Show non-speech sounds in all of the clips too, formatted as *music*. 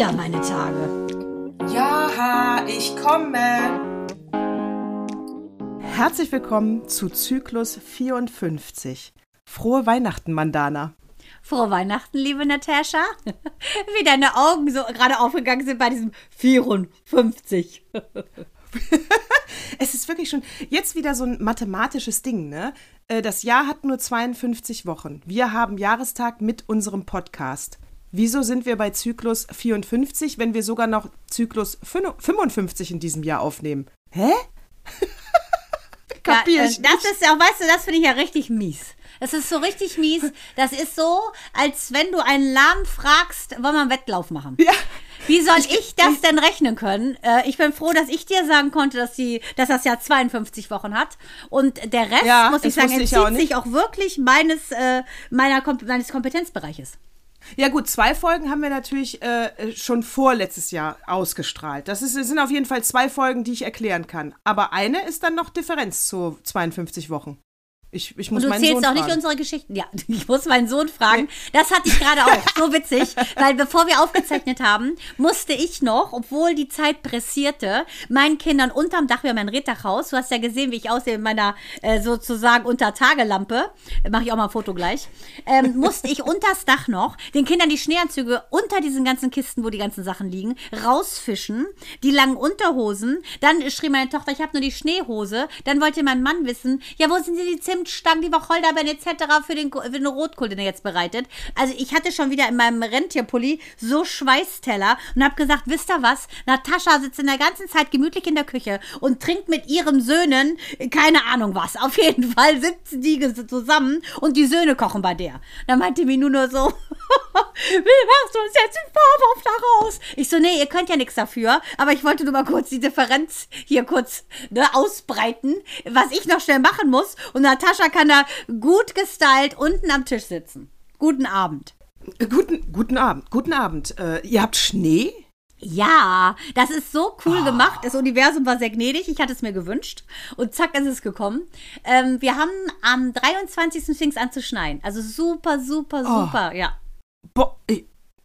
wieder meine Tage. Ja, ich komme. Herzlich willkommen zu Zyklus 54. Frohe Weihnachten, Mandana. Frohe Weihnachten, liebe Natascha. *laughs* Wie deine Augen so gerade aufgegangen sind bei diesem 54. *laughs* es ist wirklich schon jetzt wieder so ein mathematisches Ding, ne? Äh, das Jahr hat nur 52 Wochen. Wir haben Jahrestag mit unserem Podcast. Wieso sind wir bei Zyklus 54, wenn wir sogar noch Zyklus 55 in diesem Jahr aufnehmen? Hä? *laughs* Kapier ja, äh, Das ist ja, weißt du, das finde ich ja richtig mies. Das ist so richtig mies. Das ist so, als wenn du einen Lahm fragst, wollen wir einen Wettlauf machen? Ja. Wie soll ich, ich das ich, denn rechnen können? Äh, ich bin froh, dass ich dir sagen konnte, dass, die, dass das Jahr 52 Wochen hat. Und der Rest, ja, muss ich sagen, entzieht auch sich auch wirklich meines, äh, meiner, meines Kompetenzbereiches. Ja gut, zwei Folgen haben wir natürlich äh, schon vorletztes Jahr ausgestrahlt. Das, ist, sind auf jeden Fall zwei Folgen, die ich erklären kann. Aber eine ist dann noch Differenz zu 52 Wochen. Ich, ich muss und du meinen zählst Sohn auch nicht unsere Geschichten. Ja, *laughs* ich muss meinen Sohn fragen. Das hatte ich gerade auch. So *laughs* witzig. Weil bevor wir aufgezeichnet haben, musste ich noch, obwohl die Zeit pressierte, meinen Kindern unterm Dach, wir haben ein Reddachhaus. Du hast ja gesehen, wie ich aussehe in meiner äh, sozusagen Untertagelampe. Mache ich auch mal ein Foto gleich. Ähm, musste ich unters Dach noch den Kindern die Schneeanzüge unter diesen ganzen Kisten, wo die ganzen Sachen liegen, rausfischen. Die langen Unterhosen. Dann schrie meine Tochter, ich habe nur die Schneehose. Dann wollte mein Mann wissen, ja, wo sind die Zimt Zimtstangen, die Wacholderbeeren etc. für den, für den Rotkohl, den er jetzt bereitet. Also ich hatte schon wieder in meinem Rentierpulli so Schweißteller und habe gesagt, wisst ihr was? Natascha sitzt in der ganzen Zeit gemütlich in der Küche und trinkt mit ihren Söhnen keine Ahnung was. Auf jeden Fall sitzen die zusammen und die Söhne kochen bei der. Dann meinte mir nur, nur so, *laughs* wie machst du uns jetzt den Vorwurf daraus? Ich so, nee, ihr könnt ja nichts dafür, aber ich wollte nur mal kurz die Differenz hier kurz ne, ausbreiten, was ich noch schnell machen muss. Und Natascha Sascha kann da gut gestylt unten am Tisch sitzen. Guten Abend. Guten, guten Abend, guten Abend. Äh, ihr habt Schnee? Ja, das ist so cool oh. gemacht. Das Universum war sehr gnädig. Ich hatte es mir gewünscht. Und zack, ist es gekommen. Ähm, wir haben am 23. fing es an zu schneien. Also super, super, oh. super, oh. ja. Boah,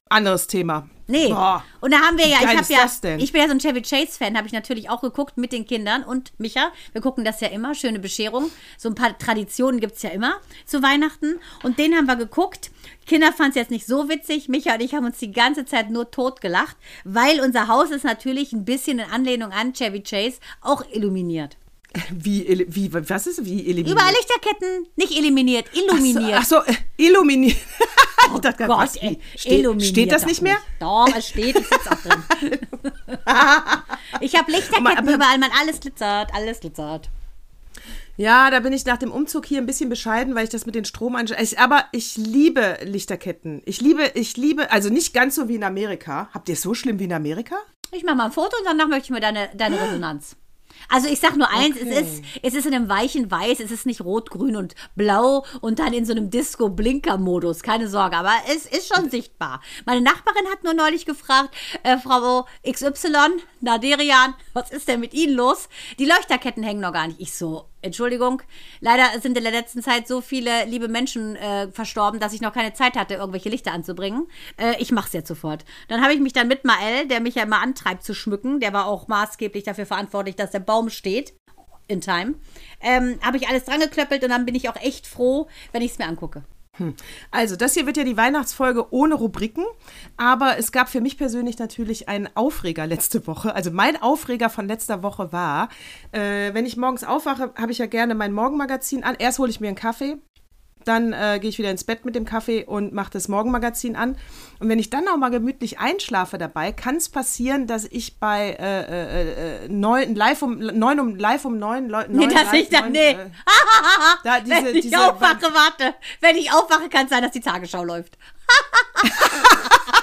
anderes Thema. Nee. Boah, und da haben wir ja, ich habe ja, ich bin ja so ein Chevy Chase Fan, habe ich natürlich auch geguckt mit den Kindern und Micha. Wir gucken das ja immer, schöne Bescherung. So ein paar Traditionen gibt es ja immer zu Weihnachten. Und den haben wir geguckt. Kinder fanden es jetzt nicht so witzig. Micha und ich haben uns die ganze Zeit nur tot gelacht, weil unser Haus ist natürlich ein bisschen in Anlehnung an Chevy Chase auch illuminiert. Wie, wie, was ist wie eliminiert? Überall Lichterketten, nicht eliminiert, illuminiert. Ach so, ach so äh, illuminiert. Oh Gott, was, ey, steht, steht das nicht mehr? Nicht. Doch, es steht, ich sitze auch drin. *laughs* ich habe Lichterketten aber, überall, man, alles glitzert, alles glitzert. Ja, da bin ich nach dem Umzug hier ein bisschen bescheiden, weil ich das mit den Strom Aber ich liebe Lichterketten. Ich liebe, ich liebe, also nicht ganz so wie in Amerika. Habt ihr es so schlimm wie in Amerika? Ich mache mal ein Foto und danach möchte ich mir deine, deine *gasps* Resonanz. Also ich sag nur eins, okay. es, ist, es ist in einem weichen Weiß, es ist nicht rot, grün und blau und dann in so einem Disco-Blinker-Modus, keine Sorge, aber es ist schon sichtbar. Meine Nachbarin hat nur neulich gefragt, äh, Frau XY, Naderian, was ist denn mit Ihnen los? Die Leuchterketten hängen noch gar nicht. Ich so, Entschuldigung, leider sind in der letzten Zeit so viele liebe Menschen äh, verstorben, dass ich noch keine Zeit hatte, irgendwelche Lichter anzubringen. Äh, ich mach's jetzt sofort. Dann habe ich mich dann mit Mael, der mich ja immer antreibt zu schmücken, der war auch maßgeblich dafür verantwortlich, dass der Baum steht. In Time. Ähm, habe ich alles dran geklöppelt und dann bin ich auch echt froh, wenn ich es mir angucke. Hm. Also, das hier wird ja die Weihnachtsfolge ohne Rubriken, aber es gab für mich persönlich natürlich einen Aufreger letzte Woche. Also, mein Aufreger von letzter Woche war, äh, wenn ich morgens aufwache, habe ich ja gerne mein Morgenmagazin an. Erst hole ich mir einen Kaffee, dann äh, gehe ich wieder ins Bett mit dem Kaffee und mache das Morgenmagazin an. Und wenn ich dann auch mal gemütlich einschlafe dabei, kann es passieren, dass ich bei äh, äh, äh neun, live um neun um live um neun Leuten. Nee, dass ich dann, nee. Äh, da, *laughs* diese, wenn ich diese, aufwache, warte. Wenn ich aufwache, kann es sein, dass die Tagesschau läuft. *laughs*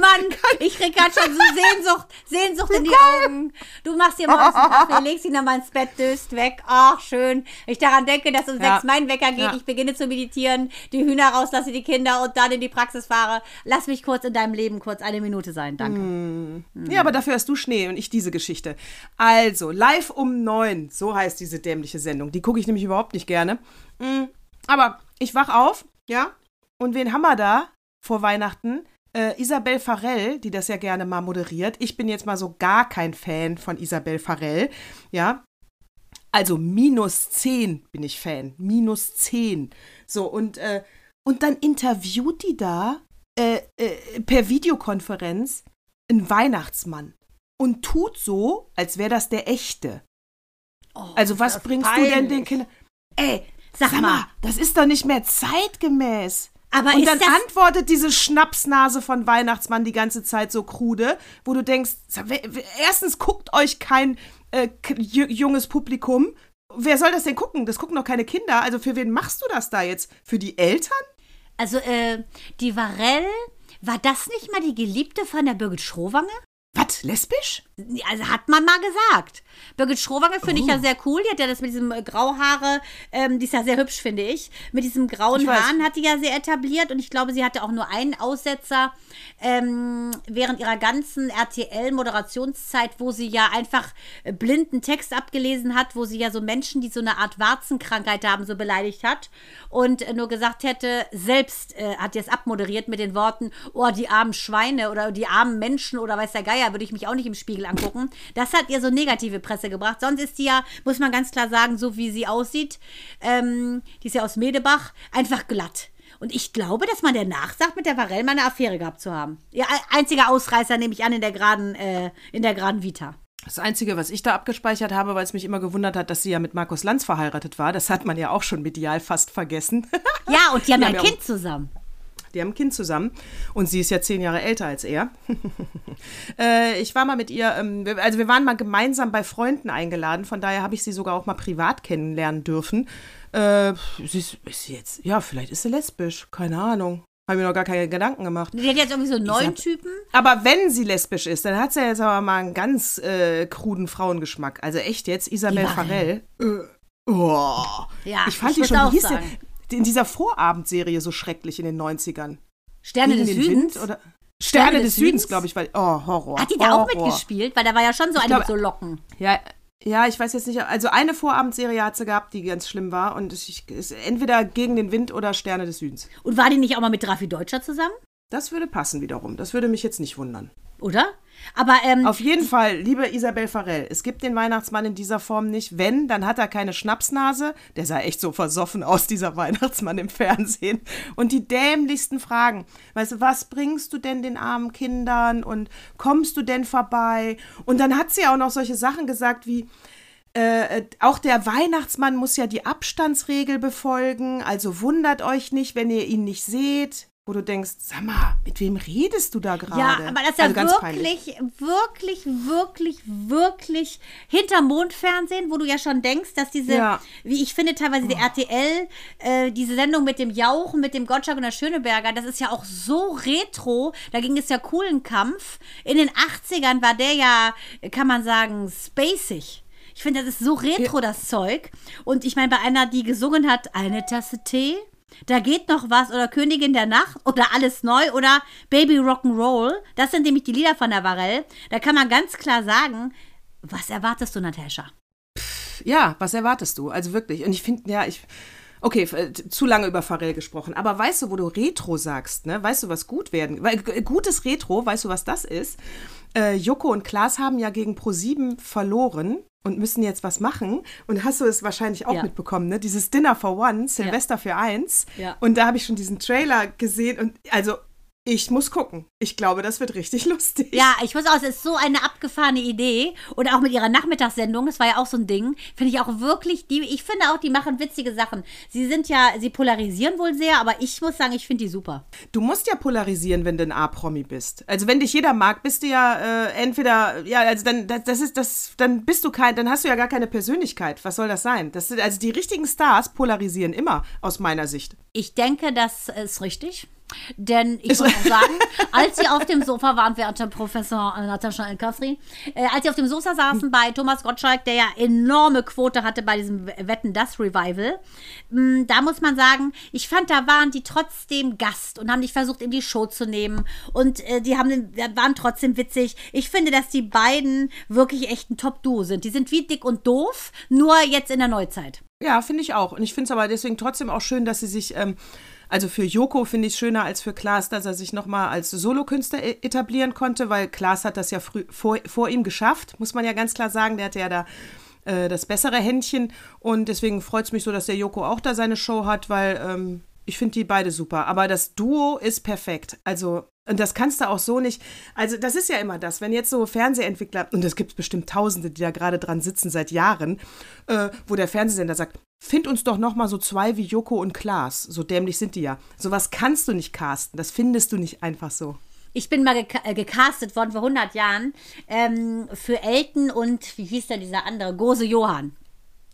Mann, *laughs* ich krieg gerade schon so Sehnsucht, Sehnsucht in die Augen. Du machst dir morgens einen Kaffee, legst ihn dann mal ins Bett, döst weg. Ach, schön. Ich daran denke, dass um ja. sechs mein Wecker geht, ja. ich beginne zu meditieren, die Hühner rauslasse, die Kinder und dann in die Praxis fahre. Lass mich kurz in deinem Leben kurz eine Minute sein. Danke. Hm. Hm. Ja, aber dafür hast du Schnee und ich diese Geschichte. Also, live um neun, so heißt diese dämliche Sendung. Die gucke ich nämlich überhaupt nicht gerne. Hm. Aber ich wach auf, ja, und wen haben wir da? vor Weihnachten. Äh, Isabel Farell, die das ja gerne mal moderiert. Ich bin jetzt mal so gar kein Fan von Isabel Farell. Ja, also minus 10 bin ich Fan. Minus 10. So, und, äh, und dann interviewt die da äh, äh, per Videokonferenz einen Weihnachtsmann und tut so, als wäre das der echte. Oh, Also was bringst du denn den peinlich. Kindern? Ey, Sag sag, mal. mal, das ist doch nicht mehr zeitgemäß. Aber und dann antwortet diese Schnapsnase von Weihnachtsmann die ganze Zeit so krude, wo du denkst, erstens guckt euch kein äh, junges Publikum. Wer soll das denn gucken? Das gucken doch keine Kinder. Also für wen machst du das da jetzt? Für die Eltern? Also, äh, die Varell, war das nicht mal die Geliebte von der Birgit Schrowange? Was, lesbisch? Also hat man mal gesagt. Birgit Schrowange finde ich Oh. ja sehr cool. Die hat ja das mit diesem äh, Grauhaare, ähm, die ist ja sehr hübsch, finde ich. Mit diesem grauen Ich. Haaren hat die ja sehr etabliert und ich glaube, sie hatte auch nur einen Aussetzer ähm, während ihrer ganzen RTL-Moderationszeit, wo sie ja einfach äh, blinden Text abgelesen hat, wo sie ja so Menschen, die so eine Art Warzenkrankheit haben, so beleidigt hat und äh, nur gesagt hätte, selbst äh, hat die es abmoderiert mit den Worten, oh, die armen Schweine oder die armen Menschen oder weiß der Geier, würde ich mich auch nicht im Spiegel angucken. Das hat ihr so negative Presse gebracht. Sonst ist die ja, muss man ganz klar sagen, so wie sie aussieht, ähm, die ist ja aus Medebach, einfach glatt. Und ich glaube, dass man der nachsagt, mit der Varell mal eine Affäre gehabt zu haben. Ihr ein- einziger Ausreißer, nehme ich an, in der geraden, äh, in der geraden Vita. Das Einzige, was ich da abgespeichert habe, weil es mich immer gewundert hat, dass sie ja mit Markus Lanz verheiratet war, das hat man ja auch schon medial fast vergessen. Ja, und die *laughs* haben Die ja haben ein ja Kind zusammen. Die haben ein Kind zusammen und sie ist ja zehn Jahre älter als er. *laughs* äh, ich war mal mit ihr, ähm, also wir waren mal gemeinsam bei Freunden eingeladen, von daher habe ich sie sogar auch mal privat kennenlernen dürfen. Äh, sie ist, ist sie jetzt, ja, vielleicht ist sie lesbisch, keine Ahnung. Habe mir noch gar keine Gedanken gemacht. Die hat jetzt irgendwie so einen neuen sag- Typen. Aber wenn sie lesbisch ist, dann hat sie ja jetzt aber mal einen ganz äh, kruden Frauengeschmack. Also echt jetzt, Isabel Die Farell. Äh, oh. Ja, ich fand ich die schon, wie hieß sagen. In dieser Vorabendserie so schrecklich in den 90ern. Sterne Gegen des den Südens. Wind oder Sterne, Sterne des des Südens, glaube ich, weil oh Horror. Hat die da auch Horror. mitgespielt? Weil da war ja schon so eine mit so Locken. Ja, ja, ich weiß jetzt nicht. Also eine Vorabendserie hat sie gehabt, die ganz schlimm war und ich, ist entweder gegen den Wind oder Sterne des Südens. Und war die nicht auch mal mit Raffi Deutscher zusammen? Das würde passen wiederum. Das würde mich jetzt nicht wundern. Oder? Aber ähm, Auf jeden Fall, liebe Isabel Farell, es gibt den Weihnachtsmann in dieser Form nicht. Wenn, dann hat er keine Schnapsnase. Der sah echt so versoffen aus, dieser Weihnachtsmann im Fernsehen. Und die dämlichsten Fragen. Weißt du, was bringst du denn den armen Kindern? Und kommst du denn vorbei? Und dann hat sie auch noch solche Sachen gesagt wie, äh, auch der Weihnachtsmann muss ja die Abstandsregel befolgen, also wundert euch nicht, wenn ihr ihn nicht seht. Wo du denkst, sag mal, mit wem redest du da gerade? ja, aber das ist ja also wirklich, wirklich, wirklich, wirklich hinter Mondfernsehen, wo du ja schon denkst, dass diese, Ja. wie ich finde, teilweise die RTL, äh, diese Sendung mit dem Jauchen, mit dem Gottschalk und der Schöneberger, das ist ja auch so retro. Da ging es ja coolen Kampf. In den 80ern war der ja, kann man sagen, spacig. Ich finde, das ist so retro, das Zeug. Und ich meine, bei einer, die gesungen hat, eine Tasse Tee, da geht noch was oder Königin der Nacht oder alles neu oder Baby Rock'n'Roll. Das sind nämlich die Lieder von der Varell. Da kann man ganz klar sagen, was erwartest du, Natascha? Ja, was erwartest du? Also wirklich. Und ich finde, ja, ich. Okay, äh, zu lange über Pharrell gesprochen. Aber weißt du, wo du Retro sagst, ne? Weißt du, was gut werden? Weil gutes Retro, weißt du, was das ist? Äh, Joko und Klaas haben ja gegen Pro7 verloren und müssen jetzt was machen. Und hast du es wahrscheinlich auch Ja. mitbekommen, ne? Dieses Dinner for One, Silvester für eins. Ja. Und da habe ich schon diesen Trailer gesehen und also ich muss gucken. Ich glaube, das wird richtig *laughs* lustig. Ja, ich muss auch, es ist so eine abgefahrene Idee. Und auch mit ihrer Nachmittagssendung, das war ja auch so ein Ding, finde ich auch wirklich, die, ich finde auch, die machen witzige Sachen. Sie sind ja, sie polarisieren wohl sehr, aber ich muss sagen, ich finde die super. Du musst ja polarisieren, wenn du ein A-Promi bist. Also wenn dich jeder mag, bist du ja äh, entweder, ja, also dann, das, das ist das, dann bist du kein, dann hast du ja gar keine Persönlichkeit. Was soll das sein? Das sind, also die richtigen Stars polarisieren immer, aus meiner Sicht. Ich denke, das ist richtig. Denn ich muss auch sagen, als sie auf dem Sofa waren, während Professor Natascha El-Kasri, äh, als sie auf dem Sofa saßen bei Thomas Gottschalk, der ja enorme Quote hatte bei diesem Wetten, das Revival, mh, da muss man sagen, ich fand, da waren die trotzdem Gast und haben nicht versucht, in die Show zu nehmen. Und äh, die haben, waren trotzdem witzig. Ich finde, dass die beiden wirklich echt ein Top-Duo sind. Die sind wie dick und doof, nur jetzt in der Neuzeit. Ja, finde ich auch. Und ich finde es aber deswegen trotzdem auch schön, dass sie sich ähm, Also für Joko finde ich es schöner als für Klaas, dass er sich nochmal als Solokünstler e- etablieren konnte, weil Klaas hat das ja früh, vor, vor ihm geschafft, muss man ja ganz klar sagen. Der hatte ja da äh, das bessere Händchen und deswegen freut es mich so, dass der Joko auch da seine Show hat, weil ähm, ich finde die beide super. Aber das Duo ist perfekt. Also und das kannst du auch so nicht. Also, das ist ja immer das, wenn jetzt so Fernsehentwickler, und es gibt bestimmt Tausende, die da gerade dran sitzen seit Jahren, äh, wo der Fernsehsender sagt, find uns doch noch mal so zwei wie Joko und Klaas. So dämlich sind die ja. Sowas kannst du nicht casten. Das findest du nicht einfach so. Ich bin mal geka äh, gecastet worden vor 100 Jahren ähm, für Elton und, wie hieß denn dieser andere, Gose Johann.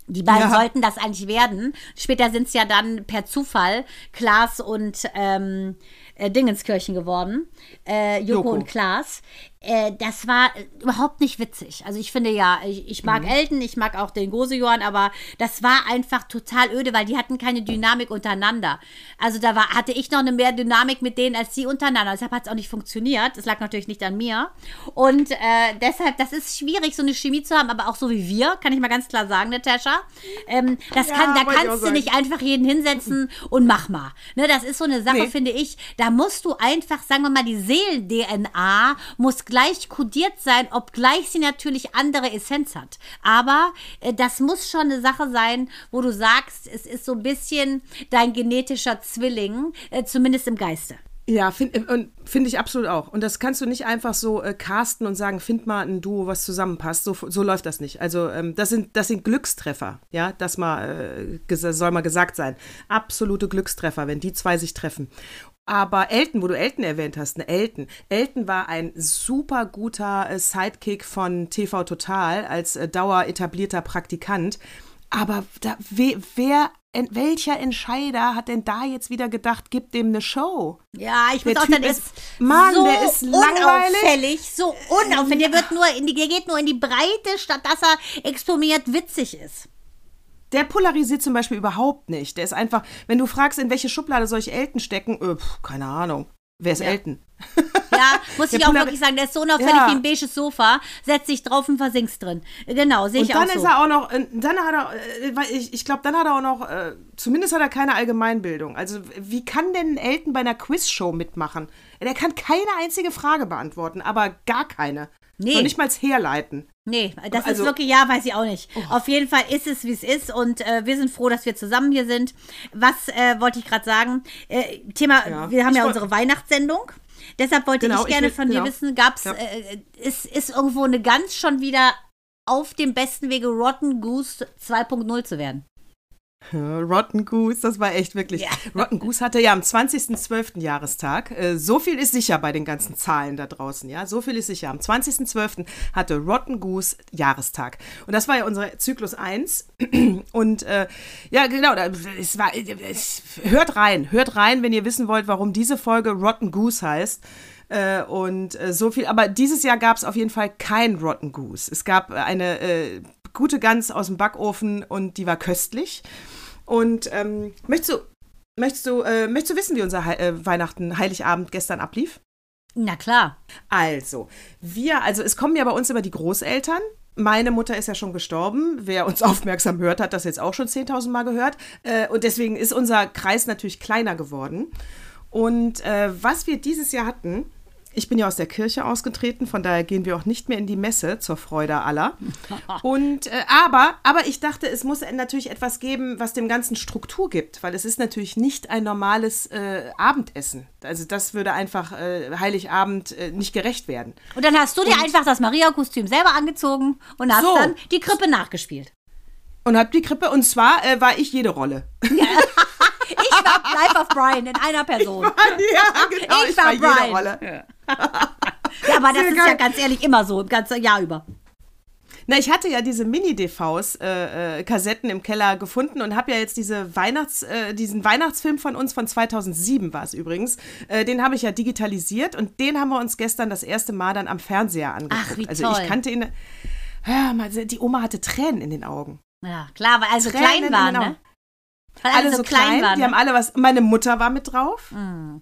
Die beiden Ja. sollten das eigentlich werden. Später sind es ja dann per Zufall Klaas und ähm, äh, Dingenskirchen geworden. Äh, Joko, Joko. und Klaas. Äh, das war äh, überhaupt nicht witzig. Also ich finde ja, ich, ich Mhm. mag Elton, ich mag auch den Gosejohann, aber das war einfach total öde, weil die hatten keine Dynamik untereinander. Also da war, hatte ich noch eine mehr Dynamik mit denen als die untereinander. Deshalb hat es auch nicht funktioniert. Das lag natürlich nicht an mir. Und äh, deshalb, das ist schwierig, so eine Chemie zu haben, aber auch so wie wir, kann ich mal ganz klar sagen, Natascha. Ähm, das Ja, kann, da kannst du nicht einfach jeden hinsetzen *laughs* und mach mal. Ne, das ist so eine Sache, Nee. finde ich. Da musst du einfach, sagen wir mal, die Seelen-DNA muss gleich kodiert sein, obgleich sie natürlich andere Essenz hat. Aber äh, das muss schon eine Sache sein, wo du sagst, es ist so ein bisschen dein genetischer Zwilling, äh, zumindest im Geiste. Ja, finde find ich absolut auch. Und das kannst du nicht einfach so äh, casten und sagen, find mal ein Duo, was zusammenpasst. So, so läuft das nicht. Also ähm, das, sind, das sind Glückstreffer, ja, das mal, äh, soll mal gesagt sein. Absolute Glückstreffer, wenn die zwei sich treffen. Aber Elton, wo du Elton erwähnt hast, ne, Elton. Elton war ein super guter äh, Sidekick von TV Total als äh, dauer etablierter Praktikant. Aber da, we, wer, en, welcher Entscheider hat denn da jetzt wieder gedacht, gib dem eine Show? Ja, ich Der auch sagen, der ist- Mann, so der ist langweilig. unauffällig, so unauffällig. Der wird nur in die, der geht nur in die Breite, statt dass er exprimiert witzig ist. Der polarisiert zum Beispiel überhaupt nicht. Der ist einfach, wenn du fragst, in welche Schublade soll ich Elton stecken, pf, keine Ahnung. Wer ist Ja. Elton? *laughs* Ja, muss ich auch wirklich sagen, der ist so unauffällig Ja. wie ein beiges Sofa, setzt sich drauf und versinkst drin. Genau, sehe Und ich dann auch ist so. er auch noch, äh, dann hat er, äh, ich, ich glaube, dann hat er auch noch, zumindest hat er keine Allgemeinbildung. Also wie kann denn ein Elton bei einer Quizshow mitmachen? Der kann keine einzige Frage beantworten, aber gar keine. Nee. Noch nicht mal herleiten. Nee, das Also- ist wirklich, ja, weiß ich auch nicht. Auf jeden Fall ist es, wie es ist und äh, wir sind froh, dass wir zusammen hier sind. Was äh, wollte ich gerade sagen? Äh, Thema, Ja. wir haben Ich ja unsere Weihnachtssendung. Deshalb wollte Genau, ich ich gerne will- von dir genau. wissen, gab's, Ja. äh, ist, ist irgendwo eine Gans schon wieder auf dem besten Wege, Rotten Goose 2.0 zu werden? *laughs* Rotten Goose, das war echt wirklich. Ja. *laughs* Rotten Goose hatte ja am 20.12. Jahrestag. Äh, so viel ist sicher bei den ganzen Zahlen da draußen, ja. So viel ist sicher. Am 20.12. hatte Rotten Goose Jahrestag. Und das war ja unser Zyklus 1. *clears throat* Und äh, ja, genau, es war, es, hört rein, hört rein, wenn ihr wissen wollt, warum diese Folge Rotten Goose heißt. Äh, und äh, so viel, aber dieses Jahr gab es auf jeden Fall kein Rotten Goose. Es gab eine äh, gute Gans aus dem Backofen und die war köstlich. Und ähm, möchtest du, möchtest du, äh, möchtest du wissen, wie unser Hei- äh, Weihnachten, Heiligabend gestern ablief? Na klar. Also, wir, also es kommen ja bei uns immer die Großeltern. Meine Mutter ist ja schon gestorben. Wer uns *laughs* aufmerksam hört, hat das jetzt auch schon 10.000 Mal gehört. Äh, und deswegen ist unser Kreis natürlich kleiner geworden. Und äh, was wir dieses Jahr hatten, ich bin ja aus der Kirche ausgetreten, von daher gehen wir auch nicht mehr in die Messe zur Freude aller. Und äh, aber, aber ich dachte, es muss natürlich etwas geben, was dem Ganzen Struktur gibt, weil es ist natürlich nicht ein normales äh, Abendessen. Also das würde einfach äh, Heiligabend äh, nicht gerecht werden. Und dann hast du dir einfach das Maria-Kostüm selber angezogen und hast So. dann die Krippe nachgespielt. Und hab die Krippe, und zwar äh, war ich jede Rolle. *laughs* Ich war Life of Brian in einer Person. *laughs* ja, genau, Ich war Brian. Rolle. Ja, aber das Sehr ist ja geil. ganz ehrlich immer so, im ganzen Jahr über. Na, ich hatte ja diese Mini-DVs, äh, äh, Kassetten im Keller gefunden und habe ja jetzt diese Weihnachts, äh, diesen Weihnachtsfilm von uns von 2007 war es übrigens. Äh, den habe ich ja digitalisiert und den haben wir uns gestern das erste Mal dann am Fernseher angeguckt. Ach, wie also toll. ich kannte ihn. Hör mal, die Oma hatte Tränen in den Augen. Ja, klar, weil alle so Tränen klein in waren, ne? Weil Alle so klein, waren. die haben ne? alle was. Meine Mutter war mit drauf. Mm.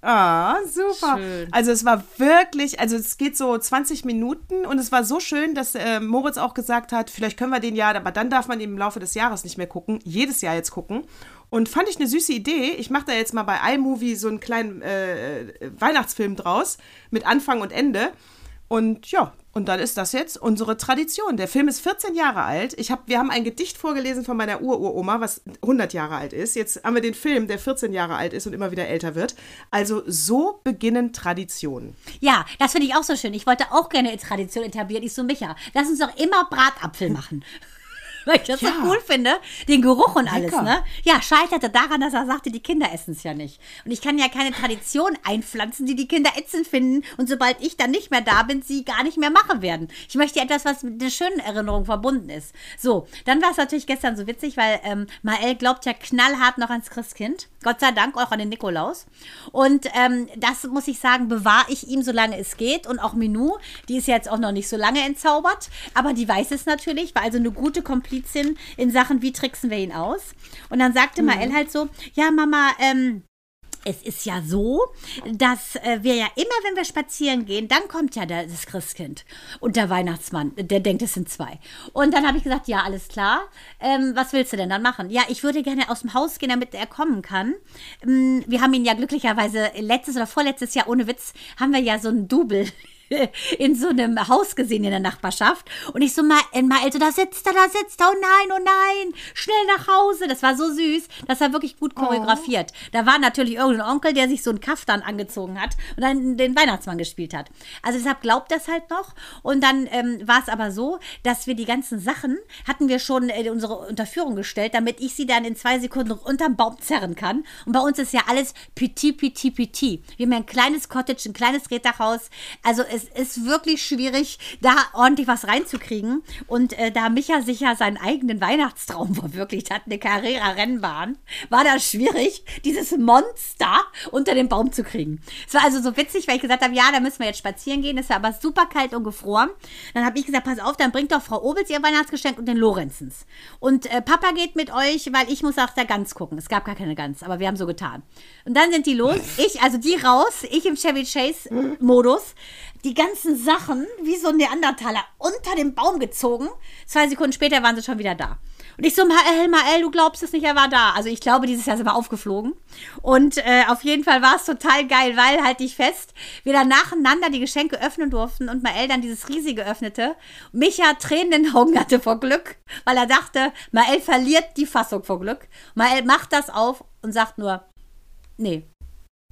Ah, super. Schön. Also es war wirklich, also es geht so 20 Minuten und es war so schön, dass äh, Moritz auch gesagt hat, vielleicht können wir den ja, aber dann darf man ihn im Laufe des Jahres nicht mehr gucken, jedes Jahr jetzt gucken. Und fand ich eine süße Idee. Ich mache da jetzt mal bei iMovie so einen kleinen äh, Weihnachtsfilm draus mit Anfang und Ende. Und ja, und dann ist das jetzt unsere Tradition. Der Film ist 14 Jahre alt. Ich hab, wir haben ein Gedicht vorgelesen von meiner Ururoma, was 100 Jahre alt ist. Jetzt haben wir den Film, der 14 Jahre alt ist und immer wieder älter wird. Also so beginnen Traditionen. Ja, das finde ich auch so schön. Ich wollte auch gerne Tradition etablieren. Ich so, Micha, lass uns doch immer Bratapfel machen. Weil ich das Ja. so cool finde. Den Geruch und alles, Lecker. ne? Ja, scheiterte daran, dass er sagte, die Kinder essen es ja nicht. Und ich kann ja keine Tradition einpflanzen, die die Kinder ätzend finden und sobald ich dann nicht mehr da bin, sie gar nicht mehr machen werden. Ich möchte etwas, was mit einer schönen Erinnerung verbunden ist. So, dann war es natürlich gestern so witzig, weil ähm, Mael glaubt ja knallhart noch ans Christkind. Gott sei Dank auch an den Nikolaus. Und ähm, das muss ich sagen, bewahre ich ihm, solange es geht. Und auch Minou, die ist ja jetzt auch noch nicht so lange entzaubert, aber die weiß es natürlich, war also eine gute Komplizin in Sachen, wie tricksen wir ihn aus. Und dann sagte Mael halt so, ja Mama, ähm, es ist ja so, dass äh, wir ja immer, wenn wir spazieren gehen, dann kommt ja das Christkind und der Weihnachtsmann, der denkt, es sind zwei. Und dann habe ich gesagt, ja, alles klar. Ähm, was willst du denn dann machen? Ja, ich würde gerne aus dem Haus gehen, damit er kommen kann. Ähm, wir haben ihn ja glücklicherweise letztes oder vorletztes Jahr, ohne Witz, haben wir ja so einen Double *laughs* in so einem Haus gesehen in der Nachbarschaft. Und ich so, mal, mal also da sitzt er, da sitzt er, oh nein, oh nein, schnell nach Hause. Das war so süß, das war wirklich gut choreografiert. Da war natürlich irgendein Onkel, der sich so einen Kaftan angezogen hat und dann den Weihnachtsmann gespielt hat. Also deshalb glaubt das halt noch. Und dann ähm, war es aber so, dass wir die ganzen Sachen hatten wir schon in unsere Unterführung gestellt, damit ich sie dann in zwei Sekunden unterm Baum zerren kann. Und bei uns ist ja alles petit, petit, petit. Wir haben ja ein kleines Cottage, ein kleines Reddachhaus. Also es ist wirklich schwierig, da ordentlich was reinzukriegen. Und äh, da Micha sich ja seinen eigenen Weihnachtstraum *laughs* verwirklicht hat, eine Carrera-Rennbahn, war das schwierig, dieses Monster unter den Baum zu kriegen. Es war also so witzig, weil ich gesagt habe, ja, da müssen wir jetzt spazieren gehen. Es war aber super kalt und gefroren. Dann habe ich gesagt, pass auf, dann bringt doch Frau Obels ihr Weihnachtsgeschenk und den Lorenzens. Und äh, Papa geht mit euch, weil ich muss nach der Gans gucken. Es gab gar keine Gans, aber wir haben so getan. Und dann sind die los, ich, also die raus, ich im Chevy Chase-Modus, die ganzen Sachen wie so ein Neandertaler unter den Baum gezogen. Zwei Sekunden später waren sie schon wieder da. Und ich so, Mael, Mael, du glaubst es nicht, er war da. Also ich glaube, dieses Jahr sind wir aufgeflogen. Und äh, auf jeden Fall war es total geil, weil, halt dich fest, wir dann nacheinander die Geschenke öffnen durften und Mael dann dieses riesige öffnete. Micha Tränen in den Augen hatte vor Glück, weil er dachte, Mael verliert die Fassung vor Glück. Mael macht das auf und sagt nur, nee,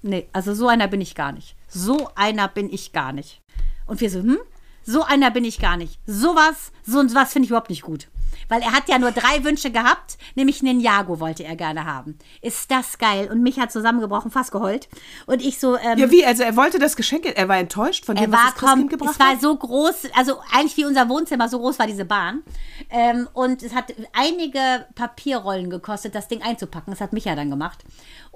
nee, also so einer bin ich gar nicht. So einer bin ich gar nicht. Und wir so, hm? So einer bin ich gar nicht. Sowas, so und was finde ich überhaupt nicht gut. Weil er hat ja nur drei Wünsche gehabt, nämlich einen Jago wollte er gerne haben. Ist das geil? Und mich hat zusammengebrochen, fast geheult. Und ich so, ähm, Ja, wie? Also er wollte das Geschenk, er war enttäuscht von er dem, was war das Christkind kom gebracht es war hat? so groß, also eigentlich wie unser Wohnzimmer, so groß war diese Bahn. Ähm, und es hat einige Papierrollen gekostet, das Ding einzupacken. Das hat Micha dann gemacht.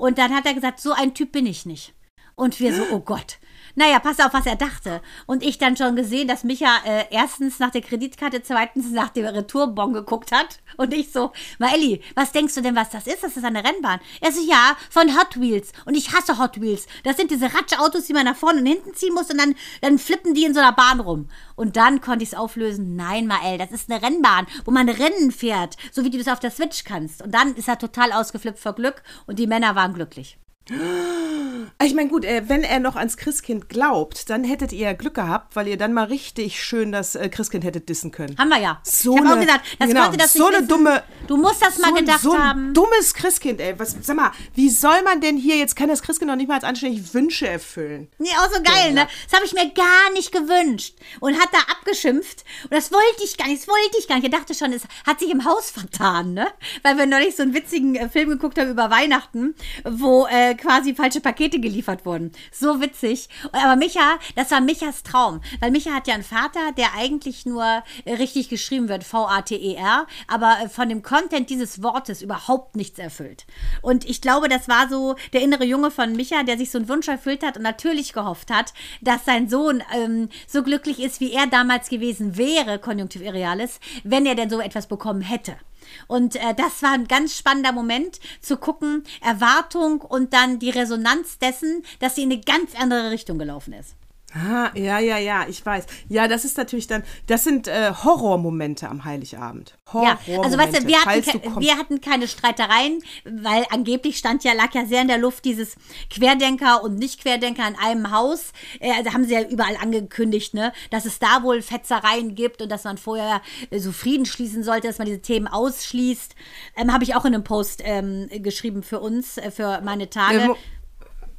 Und dann hat er gesagt, so ein Typ bin ich nicht. Und wir so, oh Gott. Naja, pass auf, was er dachte. Und ich dann schon gesehen, dass Micha äh, erstens nach der Kreditkarte, zweitens nach dem Retourbon geguckt hat. Und ich so, Maeli, was denkst du denn, was das ist? Das ist eine Rennbahn. Er so, ja, von Hot Wheels. Und ich hasse Hot Wheels. Das sind diese Ratschautos, die man nach vorne und hinten ziehen muss und dann, dann flippen die in so einer Bahn rum. Und dann konnte ich es auflösen. Nein, Mael, das ist eine Rennbahn, wo man Rennen fährt, so wie du das auf der Switch kannst. Und dann ist er total ausgeflippt vor Glück und die Männer waren glücklich. Ich meine, gut, äh, wenn er noch ans Christkind glaubt, dann hättet ihr ja Glück gehabt, weil ihr dann mal richtig schön das äh, Christkind hättet dissen können. Haben wir ja. So ich habe auch eine- gesagt, das genau, konnte das so eine dumme- Du musst das mal so, gedacht so ein haben. dummes Christkind, ey. Was, sag mal, wie soll man denn hier, jetzt kann das Christkind noch nicht mal als anständig Wünsche erfüllen. Nee, auch so geil, ne? Das habe ich mir gar nicht gewünscht. Und hat da abgeschimpft. Und das wollte ich gar nicht, das wollte ich gar nicht. Ich dachte schon, es hat sich im Haus vertan, ne? Weil wir neulich so einen witzigen äh, Film geguckt haben über Weihnachten, wo äh, quasi falsche Pakete geliefert wurden. So witzig. Aber Micha, das war Michas Traum. Weil Micha hat ja einen Vater, der eigentlich nur äh, richtig geschrieben wird, V-A-T-E-R, aber äh, von dem Content dieses Wortes überhaupt nichts erfüllt. Und ich glaube, das war so der innere Junge von Micha, der sich so einen Wunsch erfüllt hat und natürlich gehofft hat, dass sein Sohn ähm, so glücklich ist, wie er damals gewesen wäre, Konjunktiv Irrealis, wenn er denn so etwas bekommen hätte. Und äh, das war ein ganz spannender Moment zu gucken, Erwartung und dann die Resonanz dessen, dass sie in eine ganz andere Richtung gelaufen ist. Ah, ja, ja, ja, ich weiß. Ja, das ist natürlich dann, das sind äh, Horrormomente am Heiligabend. Ja, also weißt du, wir hatten, ke wir hatten keine Streitereien, weil angeblich stand ja, lag ja sehr in der Luft dieses Querdenker und Nicht-Querdenker in einem Haus. Äh, also haben sie ja überall angekündigt, ne, dass es da wohl Fetzereien gibt und dass man vorher äh, so Frieden schließen sollte, dass man diese Themen ausschließt. Ähm, Habe ich auch in einem Post ähm, geschrieben für uns, äh, für meine Tage. Ja,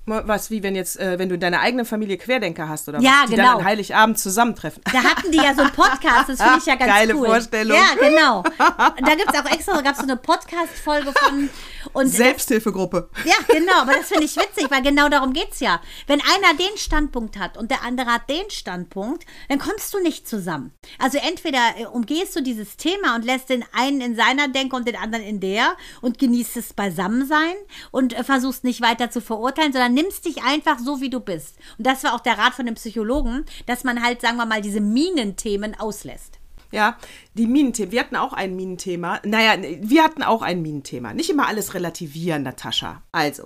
was, wie wenn jetzt, äh, wenn du in deiner eigenen Familie Querdenker hast oder ja, was, die genau. dann an Heiligabend zusammentreffen. Da hatten die ja so einen Podcast, das finde ich ja *laughs* ganz Geile cool. Vorstellung. Ja, genau. Da gibt es auch extra, da gab es so eine Podcast-Folge von. Und Selbsthilfegruppe. ja, genau, aber das finde ich witzig, weil genau darum geht es ja. Wenn einer den Standpunkt hat und der andere hat den Standpunkt, dann kommst du nicht zusammen. Also entweder äh, umgehst du dieses Thema und lässt den einen in seiner Denke und den anderen in der und genießt es Beisammensein und äh, versuchst nicht weiter zu verurteilen, sondern nimmst dich einfach so, wie du bist. Und das war auch der Rat von dem Psychologen, dass man halt, sagen wir mal, diese Minenthemen auslässt. Ja, die Minenthemen. Wir hatten auch ein Minenthema. Naja, wir hatten auch ein Minenthema. Nicht immer alles relativieren, Natascha. Also,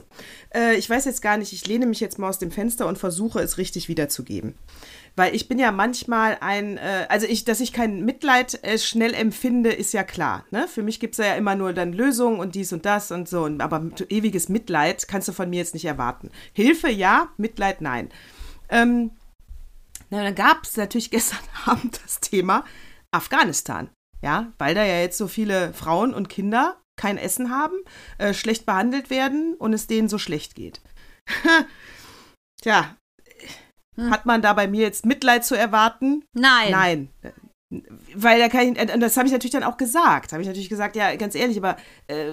äh, ich weiß jetzt gar nicht, ich lehne mich jetzt mal aus dem Fenster und versuche es richtig wiederzugeben. Weil ich bin ja manchmal ein, äh, also ich, dass ich kein Mitleid äh, schnell empfinde, ist ja klar. Ne? Für mich gibt es ja immer nur dann Lösungen und dies und das und so. Aber ewiges Mitleid kannst du von mir jetzt nicht erwarten. Hilfe ja, Mitleid nein. Ähm, na, dann gab es natürlich *laughs* gestern Abend das Thema Afghanistan. Ja, weil da ja jetzt so viele Frauen und Kinder kein Essen haben, äh, schlecht behandelt werden und es denen so schlecht geht. *laughs* Tja, Hm. hat man da bei mir jetzt Mitleid zu erwarten? Nein. Nein. Weil da kann ich, das habe ich natürlich dann auch gesagt. Habe ich natürlich gesagt, ja, ganz ehrlich, aber äh,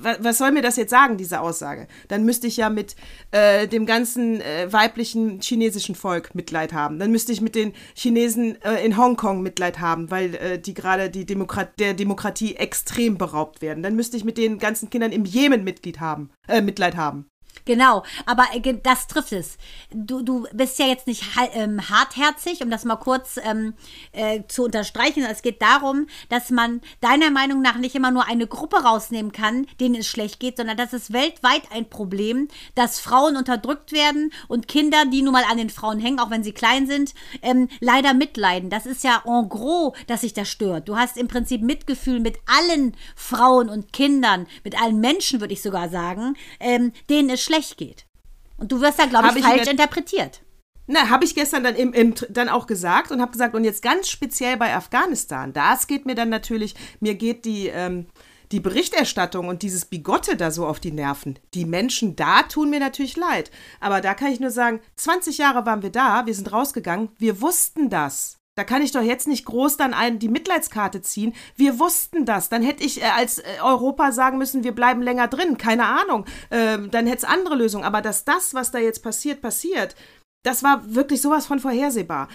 was, was soll mir das jetzt sagen, diese Aussage? Dann müsste ich ja mit äh, dem ganzen äh, weiblichen chinesischen Volk Mitleid haben. Dann müsste ich mit den Chinesen äh, in Hongkong Mitleid haben, weil äh, die gerade die Demokrat der Demokratie extrem beraubt werden. Dann müsste ich mit den ganzen Kindern im Jemen Mitglied haben, äh, Mitleid haben. Genau, aber äh, das trifft es. Du, du bist ja jetzt nicht ähm, hartherzig, um das mal kurz ähm, äh, zu unterstreichen. Es geht darum, dass man deiner Meinung nach nicht immer nur eine Gruppe rausnehmen kann, denen es schlecht geht, sondern das ist weltweit ein Problem, dass Frauen unterdrückt werden und Kinder, die nun mal an den Frauen hängen, auch wenn sie klein sind, ähm, leider mitleiden. Das ist ja en gros, dass sich das stört. Du hast im Prinzip Mitgefühl mit allen Frauen und Kindern, mit allen Menschen, würde ich sogar sagen, ähm, denen es schlecht geht. Und du wirst da, glaube ich, ich falsch interpretiert. Na, habe ich gestern dann, im, im, dann auch gesagt und habe gesagt, und jetzt ganz speziell bei Afghanistan, das geht mir dann natürlich, mir geht die, ähm, die Berichterstattung und dieses Bigotte da so auf die Nerven. Die Menschen da tun mir natürlich leid. Aber da kann ich nur sagen, 20 Jahre waren wir da, wir sind rausgegangen, wir wussten das. Da kann ich doch jetzt nicht groß dann einen die Mitleidskarte ziehen. Wir wussten das. Dann hätte ich äh, als äh, Europa sagen müssen, wir bleiben länger drin. Keine Ahnung. Ähm, dann hätte es andere Lösungen. Aber dass das, was da jetzt passiert, passiert, das war wirklich sowas von vorhersehbar.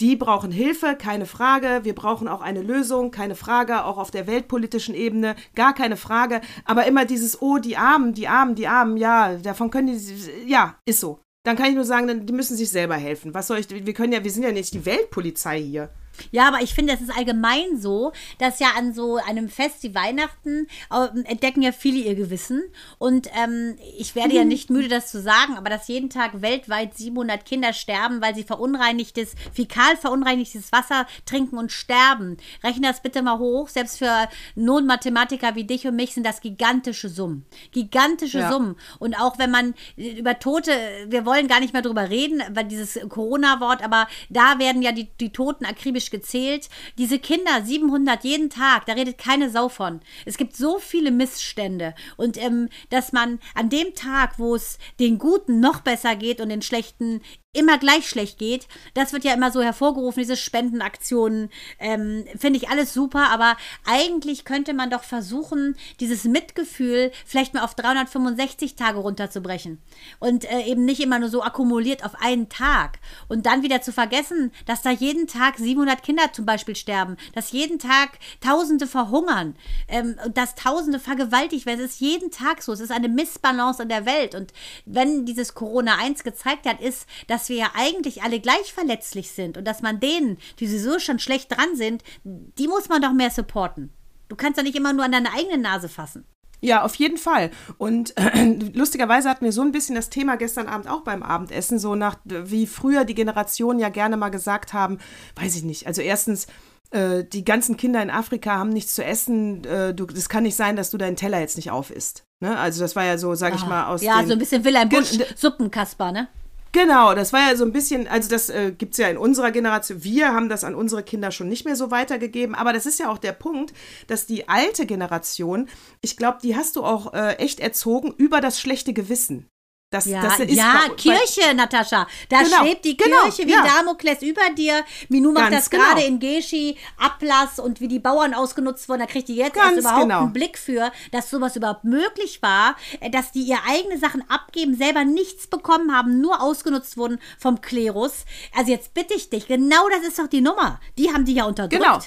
Die brauchen Hilfe, keine Frage. Wir brauchen auch eine Lösung, keine Frage, auch auf der weltpolitischen Ebene, gar keine Frage. Aber immer dieses, oh, die Armen, die Armen, die Armen, ja, davon können die, ja, ist so. Dann kann ich nur sagen, dann, die müssen sich selber helfen. Was soll ich, wir können ja, wir sind ja nicht die Weltpolizei hier. Ja, aber ich finde, es ist allgemein so, dass ja an so einem Fest wie Weihnachten äh, entdecken ja viele ihr Gewissen. Und ähm, ich werde ja nicht müde, das zu sagen, aber dass jeden Tag weltweit 700 Kinder sterben, weil sie verunreinigtes, fäkal verunreinigtes Wasser trinken und sterben. Rechne das bitte mal hoch. Selbst für Non-Mathematiker wie dich und mich sind das gigantische Summen. Gigantische Ja. Summen. Und auch wenn man äh, über Tote, wir wollen gar nicht mehr drüber reden, weil dieses Corona-Wort, aber da werden ja die, die Toten akribisch gezählt. Diese Kinder, 700 jeden Tag, da redet keine Sau von. Es gibt so viele Missstände. Und ähm, dass man an dem Tag, wo es den Guten noch besser geht und den Schlechten immer gleich schlecht geht. Das wird ja immer so hervorgerufen, diese Spendenaktionen. Ähm, Finde ich alles super, aber eigentlich könnte man doch versuchen, dieses Mitgefühl vielleicht mal auf 365 Tage runterzubrechen. Und äh, eben nicht immer nur so akkumuliert auf einen Tag. Und dann wieder zu vergessen, dass da jeden Tag 700 Kinder zum Beispiel sterben, dass jeden Tag Tausende verhungern, ähm, dass Tausende vergewaltigt werden. Es ist jeden Tag so. Es ist eine Missbalance in der Welt. Und wenn dieses Corona eins gezeigt hat, ist, dass wir ja eigentlich alle gleich verletzlich sind und dass man denen, die sowieso schon schlecht dran sind, die muss man doch mehr supporten. Du kannst ja nicht immer nur an deine eigene Nase fassen. Ja, auf jeden Fall. Und äh, *clears throat* lustigerweise hatten wir so ein bisschen das Thema gestern Abend auch beim Abendessen, so nach, wie früher die Generationen ja gerne mal gesagt haben, weiß ich nicht. Also erstens, äh, die ganzen Kinder in Afrika haben nichts zu essen. Äh, du, das kann nicht sein, dass du deinen Teller jetzt nicht aufisst. Ne? Also das war ja so, sag ich Ah, mal, aus Ja, so ein bisschen Wilhelm Busch, Suppenkasper, ne? Genau, das war ja so ein bisschen, also das äh, gibt es ja in unserer Generation. Wir haben das an unsere Kinder schon nicht mehr so weitergegeben, aber das ist ja auch der Punkt, dass die alte Generation, ich glaube, die hast du auch äh, echt erzogen über das schlechte Gewissen. Das, Ja, das ist ja bei- Kirche, Natascha. Da Genau, schwebt die genau, Kirche wie ja. Damokles über dir. Minou macht Ganz das gerade genau. in Geschi, Ablass und wie die Bauern ausgenutzt wurden. Da kriegt die jetzt erst überhaupt genau. einen Blick für, dass sowas überhaupt möglich war, äh, dass die ihr eigene Sachen abgeben, selber nichts bekommen haben, nur ausgenutzt wurden vom Klerus. Also jetzt bitte ich dich, genau das ist doch die Nummer. Die haben die ja unterdrückt. Genau.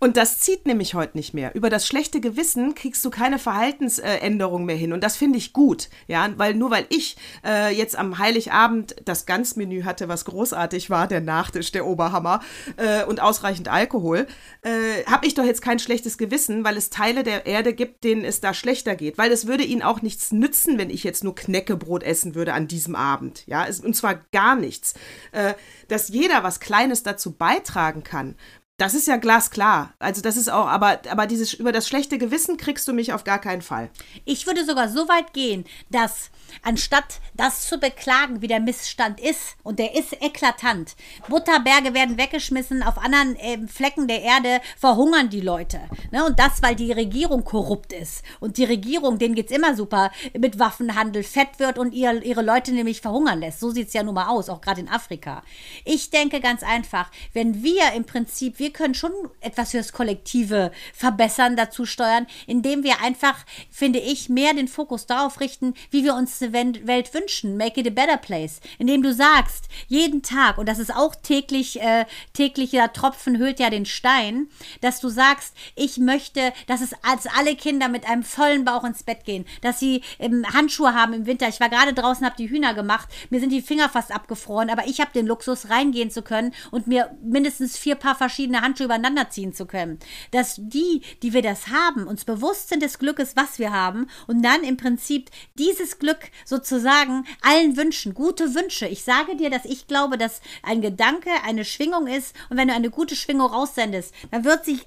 Und das zieht nämlich heute nicht mehr. Über das schlechte Gewissen kriegst du keine Verhaltensänderung mehr hin. Und das finde ich gut. Ja, weil nur weil ich äh, jetzt am Heiligabend das Ganzmenü hatte, was großartig war, der Nachtisch, der Oberhammer äh, und ausreichend Alkohol, äh, habe ich doch jetzt kein schlechtes Gewissen, weil es Teile der Erde gibt, denen es da schlechter geht. Weil es würde ihnen auch nichts nützen, wenn ich jetzt nur Knäckebrot essen würde an diesem Abend. Ja, und zwar gar nichts. Äh, dass jeder was Kleines dazu beitragen kann, das ist ja glasklar. Also das ist auch, aber, aber dieses über das schlechte Gewissen kriegst du mich auf gar keinen Fall. Ich würde sogar so weit gehen, dass anstatt das zu beklagen, wie der Missstand ist, und der ist eklatant, Butterberge werden weggeschmissen, auf anderen ähm, Flecken der Erde verhungern die Leute. Ne? Und das, weil die Regierung korrupt ist. Und die Regierung, denen geht's immer super mit Waffenhandel, fett wird und ihr, ihre Leute nämlich verhungern lässt. So sieht's ja nun mal aus, auch gerade in Afrika. Ich denke ganz einfach, wenn wir im Prinzip, wir können schon etwas fürs Kollektive verbessern, dazu steuern, indem wir einfach, finde ich, mehr den Fokus darauf richten, wie wir uns Wen- Welt wünschen. Make it a better place. Indem du sagst, jeden Tag, und das ist auch täglich, äh, täglicher Tropfen höhlt ja den Stein, dass du sagst, ich möchte, dass es als alle Kinder mit einem vollen Bauch ins Bett gehen, dass sie ähm, Handschuhe haben im Winter. Ich war gerade draußen, habe die Hühner gemacht, mir sind die Finger fast abgefroren, aber ich habe den Luxus, reingehen zu können und mir mindestens vier Paar verschiedene Handschuhe übereinander ziehen zu können. Dass die, die wir das haben, uns bewusst sind des Glückes, was wir haben und dann im Prinzip dieses Glück sozusagen allen wünschen, gute Wünsche. Ich sage dir, dass ich glaube, dass ein Gedanke eine Schwingung ist und wenn du eine gute Schwingung raussendest, dann wird sich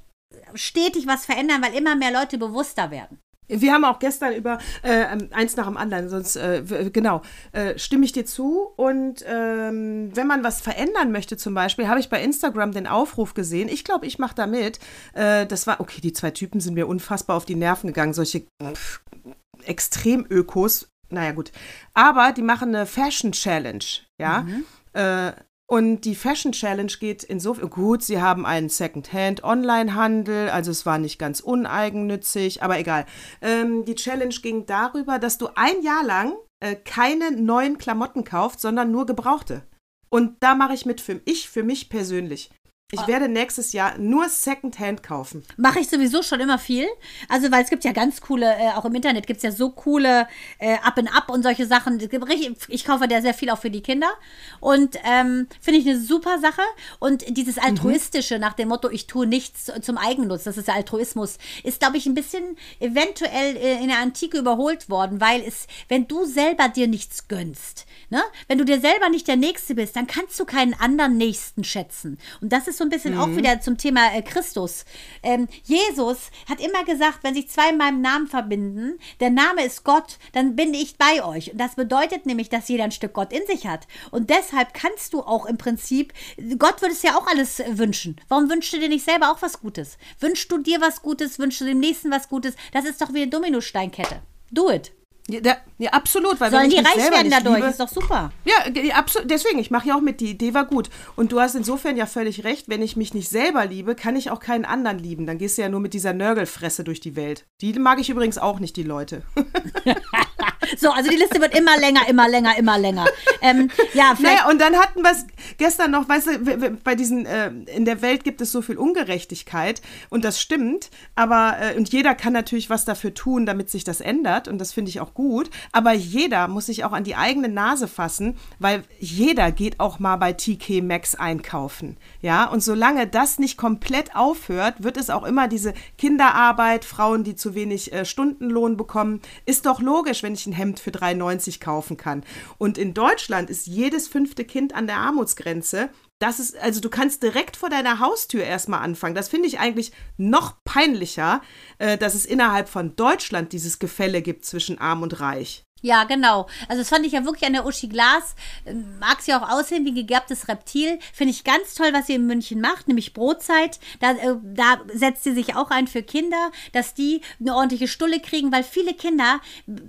stetig was verändern, weil immer mehr Leute bewusster werden. Wir haben auch gestern über äh, eins nach dem anderen, sonst äh, genau, äh, stimme ich dir zu. Und ähm, wenn man was verändern möchte, zum Beispiel, habe ich bei Instagram den Aufruf gesehen. Ich glaube, ich mache da mit. Äh, das war, okay, die zwei Typen sind mir unfassbar auf die Nerven gegangen, solche pff, Extremökos. Naja, gut. Aber die machen eine Fashion Challenge, ja. Äh, und die Fashion Challenge geht insofern gut, sie haben einen Second-Hand-Online-Handel, also es war nicht ganz uneigennützig, aber egal. Ähm, die Challenge ging darüber, dass du ein Jahr lang äh, keine neuen Klamotten kaufst, sondern nur gebrauchte. Und da mache ich mit für ich, für mich persönlich. Ich werde nächstes Jahr nur Second-Hand kaufen. Mache ich sowieso schon immer viel. Also, weil es gibt ja ganz coole, äh, auch im Internet gibt es ja so coole äh, Up and Up und solche Sachen. Ich kaufe da sehr viel auch für die Kinder. Und ähm, finde ich eine super Sache. Und dieses Altruistische nach dem Motto, ich tue nichts zu- zum Eigennutz, das ist der Altruismus, ist, glaube ich, ein bisschen eventuell äh, in der Antike überholt worden, weil es, wenn du selber dir nichts gönnst, ne? wenn du dir selber nicht der Nächste bist, dann kannst du keinen anderen Nächsten schätzen. Und das ist so ein bisschen auch wieder zum Thema äh, Christus. Ähm, Jesus hat immer gesagt, wenn sich zwei in meinem Namen verbinden, der Name ist Gott, dann bin ich bei euch. Und das bedeutet nämlich, dass jeder ein Stück Gott in sich hat. Und deshalb kannst du auch im Prinzip, Gott würde es ja auch alles äh, wünschen. Warum wünschst du dir nicht selber auch was Gutes? Wünschst du dir was Gutes, wünschst du dem Nächsten was Gutes? Das ist doch wie eine Dominosteinkette. Do it. Ja, da, ja absolut. Weil Sollen die reich werden dadurch? Liebe, ist doch super. Ja, ge- absolut. Deswegen, ich mache ja auch mit, die Idee war gut. Und du hast insofern ja völlig recht, wenn ich mich nicht selber liebe, kann ich auch keinen anderen lieben. Dann gehst du ja nur mit dieser Nörgelfresse durch die Welt. Die mag ich übrigens auch nicht, die Leute. *laughs* So, also die Liste wird immer länger, immer länger, immer länger. Ähm, ja. *laughs* Naja, und dann hatten wir es gestern noch, weißt du, bei diesen, äh, in der Welt gibt es so viel Ungerechtigkeit und das stimmt, aber, äh, und jeder kann natürlich was dafür tun, damit sich das ändert und das finde ich auch gut, aber jeder muss sich auch an die eigene Nase fassen, weil jeder geht auch mal bei TK Maxx einkaufen, ja, und solange das nicht komplett aufhört, wird es auch immer diese Kinderarbeit, Frauen, die zu wenig äh, Stundenlohn bekommen, ist doch logisch, wenn ich ein Hemd für 3,90 kaufen kann. Und in Deutschland ist jedes fünfte Kind an der Armutsgrenze. Das ist, also du kannst direkt vor deiner Haustür erstmal anfangen. Das finde ich eigentlich noch peinlicher, äh, dass es innerhalb von Deutschland dieses Gefälle gibt zwischen arm und reich. Ja, genau. Also das fand ich ja wirklich an der Uschi Glas. Ähm, Mag sie auch aussehen wie ein gegerbtes Reptil. Finde ich ganz toll, was sie in München macht, nämlich Brotzeit. Da, äh, da setzt sie sich auch ein für Kinder, dass die eine ordentliche Stulle kriegen, weil viele Kinder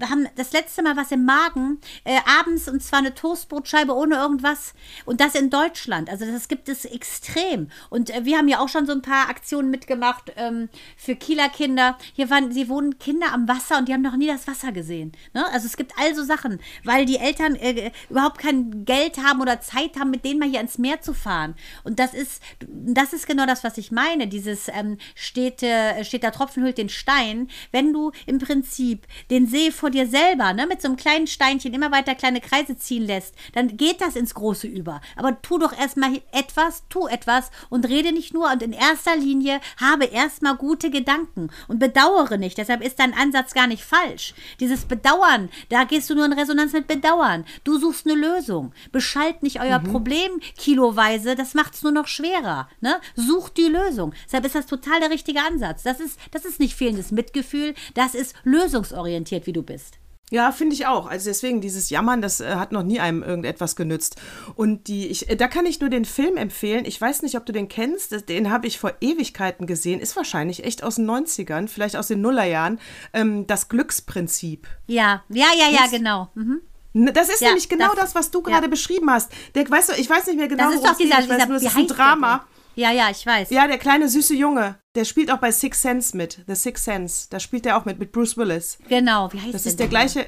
haben das letzte Mal was im Magen, äh, abends und zwar eine Toastbrotscheibe ohne irgendwas. Und das in Deutschland. Also das gibt es extrem. Und äh, wir haben ja auch schon so ein paar Aktionen mitgemacht ähm, für Kieler Kinder. Hier waren, sie wohnen Kinder am Wasser und die haben noch nie das Wasser gesehen. Ne? Also es gibt also Sachen, weil die Eltern äh, überhaupt kein Geld haben oder Zeit haben, mit denen mal hier ins Meer zu fahren. Und das ist, das ist genau das, was ich meine. Dieses ähm, steht, äh, steht der Tropfen hüllt den Stein. Wenn du im Prinzip den See vor dir selber ne, mit so einem kleinen Steinchen immer weiter kleine Kreise ziehen lässt, dann geht das ins Große über. Aber tu doch erstmal etwas, tu etwas und rede nicht nur und in erster Linie habe erstmal gute Gedanken und bedauere nicht. Deshalb ist dein Ansatz gar nicht falsch. Dieses Bedauern, da gehst du nur in Resonanz mit Bedauern. Du suchst eine Lösung. Beschallt nicht euer Problem kiloweise, das macht es nur noch schwerer. Ne? Sucht die Lösung. Deshalb ist das total der richtige Ansatz. Das ist, das ist nicht fehlendes Mitgefühl, das ist lösungsorientiert, wie du bist. Ja, finde ich auch. Also deswegen dieses Jammern, das äh, hat noch nie einem irgendetwas genützt. Und die, ich, äh, da kann ich nur den Film empfehlen. Ich weiß nicht, ob du den kennst. Den habe ich vor Ewigkeiten gesehen. Ist wahrscheinlich echt aus den 90ern, vielleicht aus den Nullerjahren. Ähm, das Glücksprinzip. Ja, ja, ja, ja, genau. Mhm. Das ist Ja, nämlich genau das- das, was du gerade beschrieben hast. Der, weißt du, ich weiß nicht mehr genau, Das ist worum doch es geht. dieser, ich weiß dieser nur, es wie ist ein heißt der Drama. Ja, ja, ich weiß. Ja, der kleine süße Junge, der spielt auch bei Six Sense mit. The Six Sense. Da spielt er auch mit, mit Bruce Willis. Genau, wie heißt Das der ist der denn? gleiche,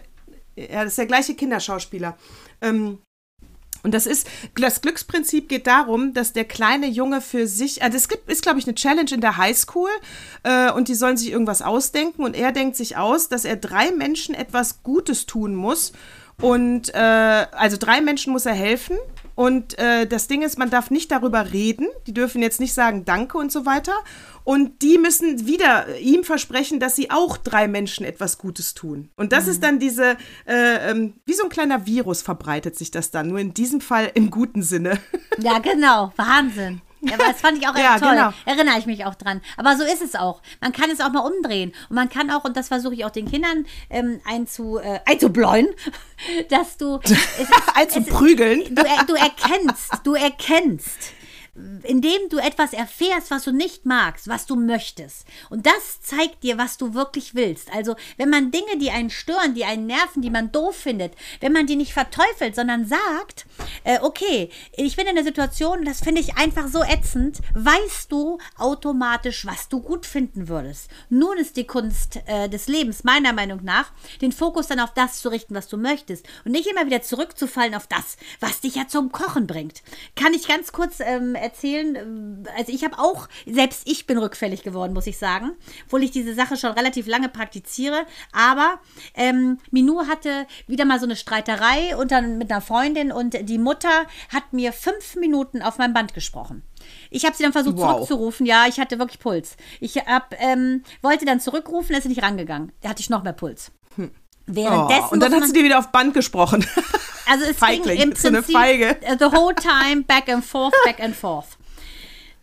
ja, das ist der gleiche Kinderschauspieler. Ähm, und das ist, das Glücksprinzip geht darum, dass der kleine Junge für sich, also es gibt, ist, glaube ich, eine Challenge in der Highschool äh, und die sollen sich irgendwas ausdenken und er denkt sich aus, dass er drei Menschen etwas Gutes tun muss und äh, also drei Menschen muss er helfen und äh, das Ding ist, man darf nicht darüber reden, die dürfen jetzt nicht sagen Danke und so weiter und die müssen wieder ihm versprechen, dass sie auch drei Menschen etwas Gutes tun. Und das ist dann diese, äh, ähm, wie so ein kleiner Virus verbreitet sich das dann, nur in diesem Fall im guten Sinne. Ja, genau. Wahnsinn. Ja, aber das fand ich auch *laughs* echt Ja, toll. genau. Erinnere ich mich auch dran. Aber so ist es auch. Man kann es auch mal umdrehen. Und man kann auch, und das versuche ich auch den Kindern ähm, einzu, äh, einzubläuen, *laughs* dass du. Es, ist- *laughs* Einzuprügeln. du, er, du erkennst, du erkennst, indem du etwas erfährst, was du nicht magst, was du möchtest. Und das zeigt dir, was du wirklich willst. Also, wenn man Dinge, die einen stören, die einen nerven, die man doof findet, wenn man die nicht verteufelt, sondern sagt, äh, okay, ich bin in einer Situation, das finde ich einfach so ätzend, weißt du automatisch, was du gut finden würdest. Nun ist die Kunst äh, des Lebens, meiner Meinung nach, den Fokus dann auf das zu richten, was du möchtest. Und nicht immer wieder zurückzufallen auf das, was dich ja zum Kochen bringt. Kann ich ganz kurz ähm, erzählen, ähm, also ich habe auch, selbst ich bin rückfällig geworden, muss ich sagen, obwohl ich diese Sache schon relativ lange praktiziere. Aber ähm, Minou hatte wieder mal so eine Streiterei unter, mit einer Freundin und die Mutter hat mir fünf Minuten auf meinem Band gesprochen. Ich habe sie dann versucht Wow. zurückzurufen. Ja, ich hatte wirklich Puls. Ich hab, ähm, wollte dann zurückrufen, ist sie nicht rangegangen. Da hatte ich noch mehr Puls. Währenddessen Oh, und dann hat sie dir wieder auf Band gesprochen. *laughs* also es Feigling, ging im so eine Prinzip Feige. äh, the whole time back and forth, back and forth.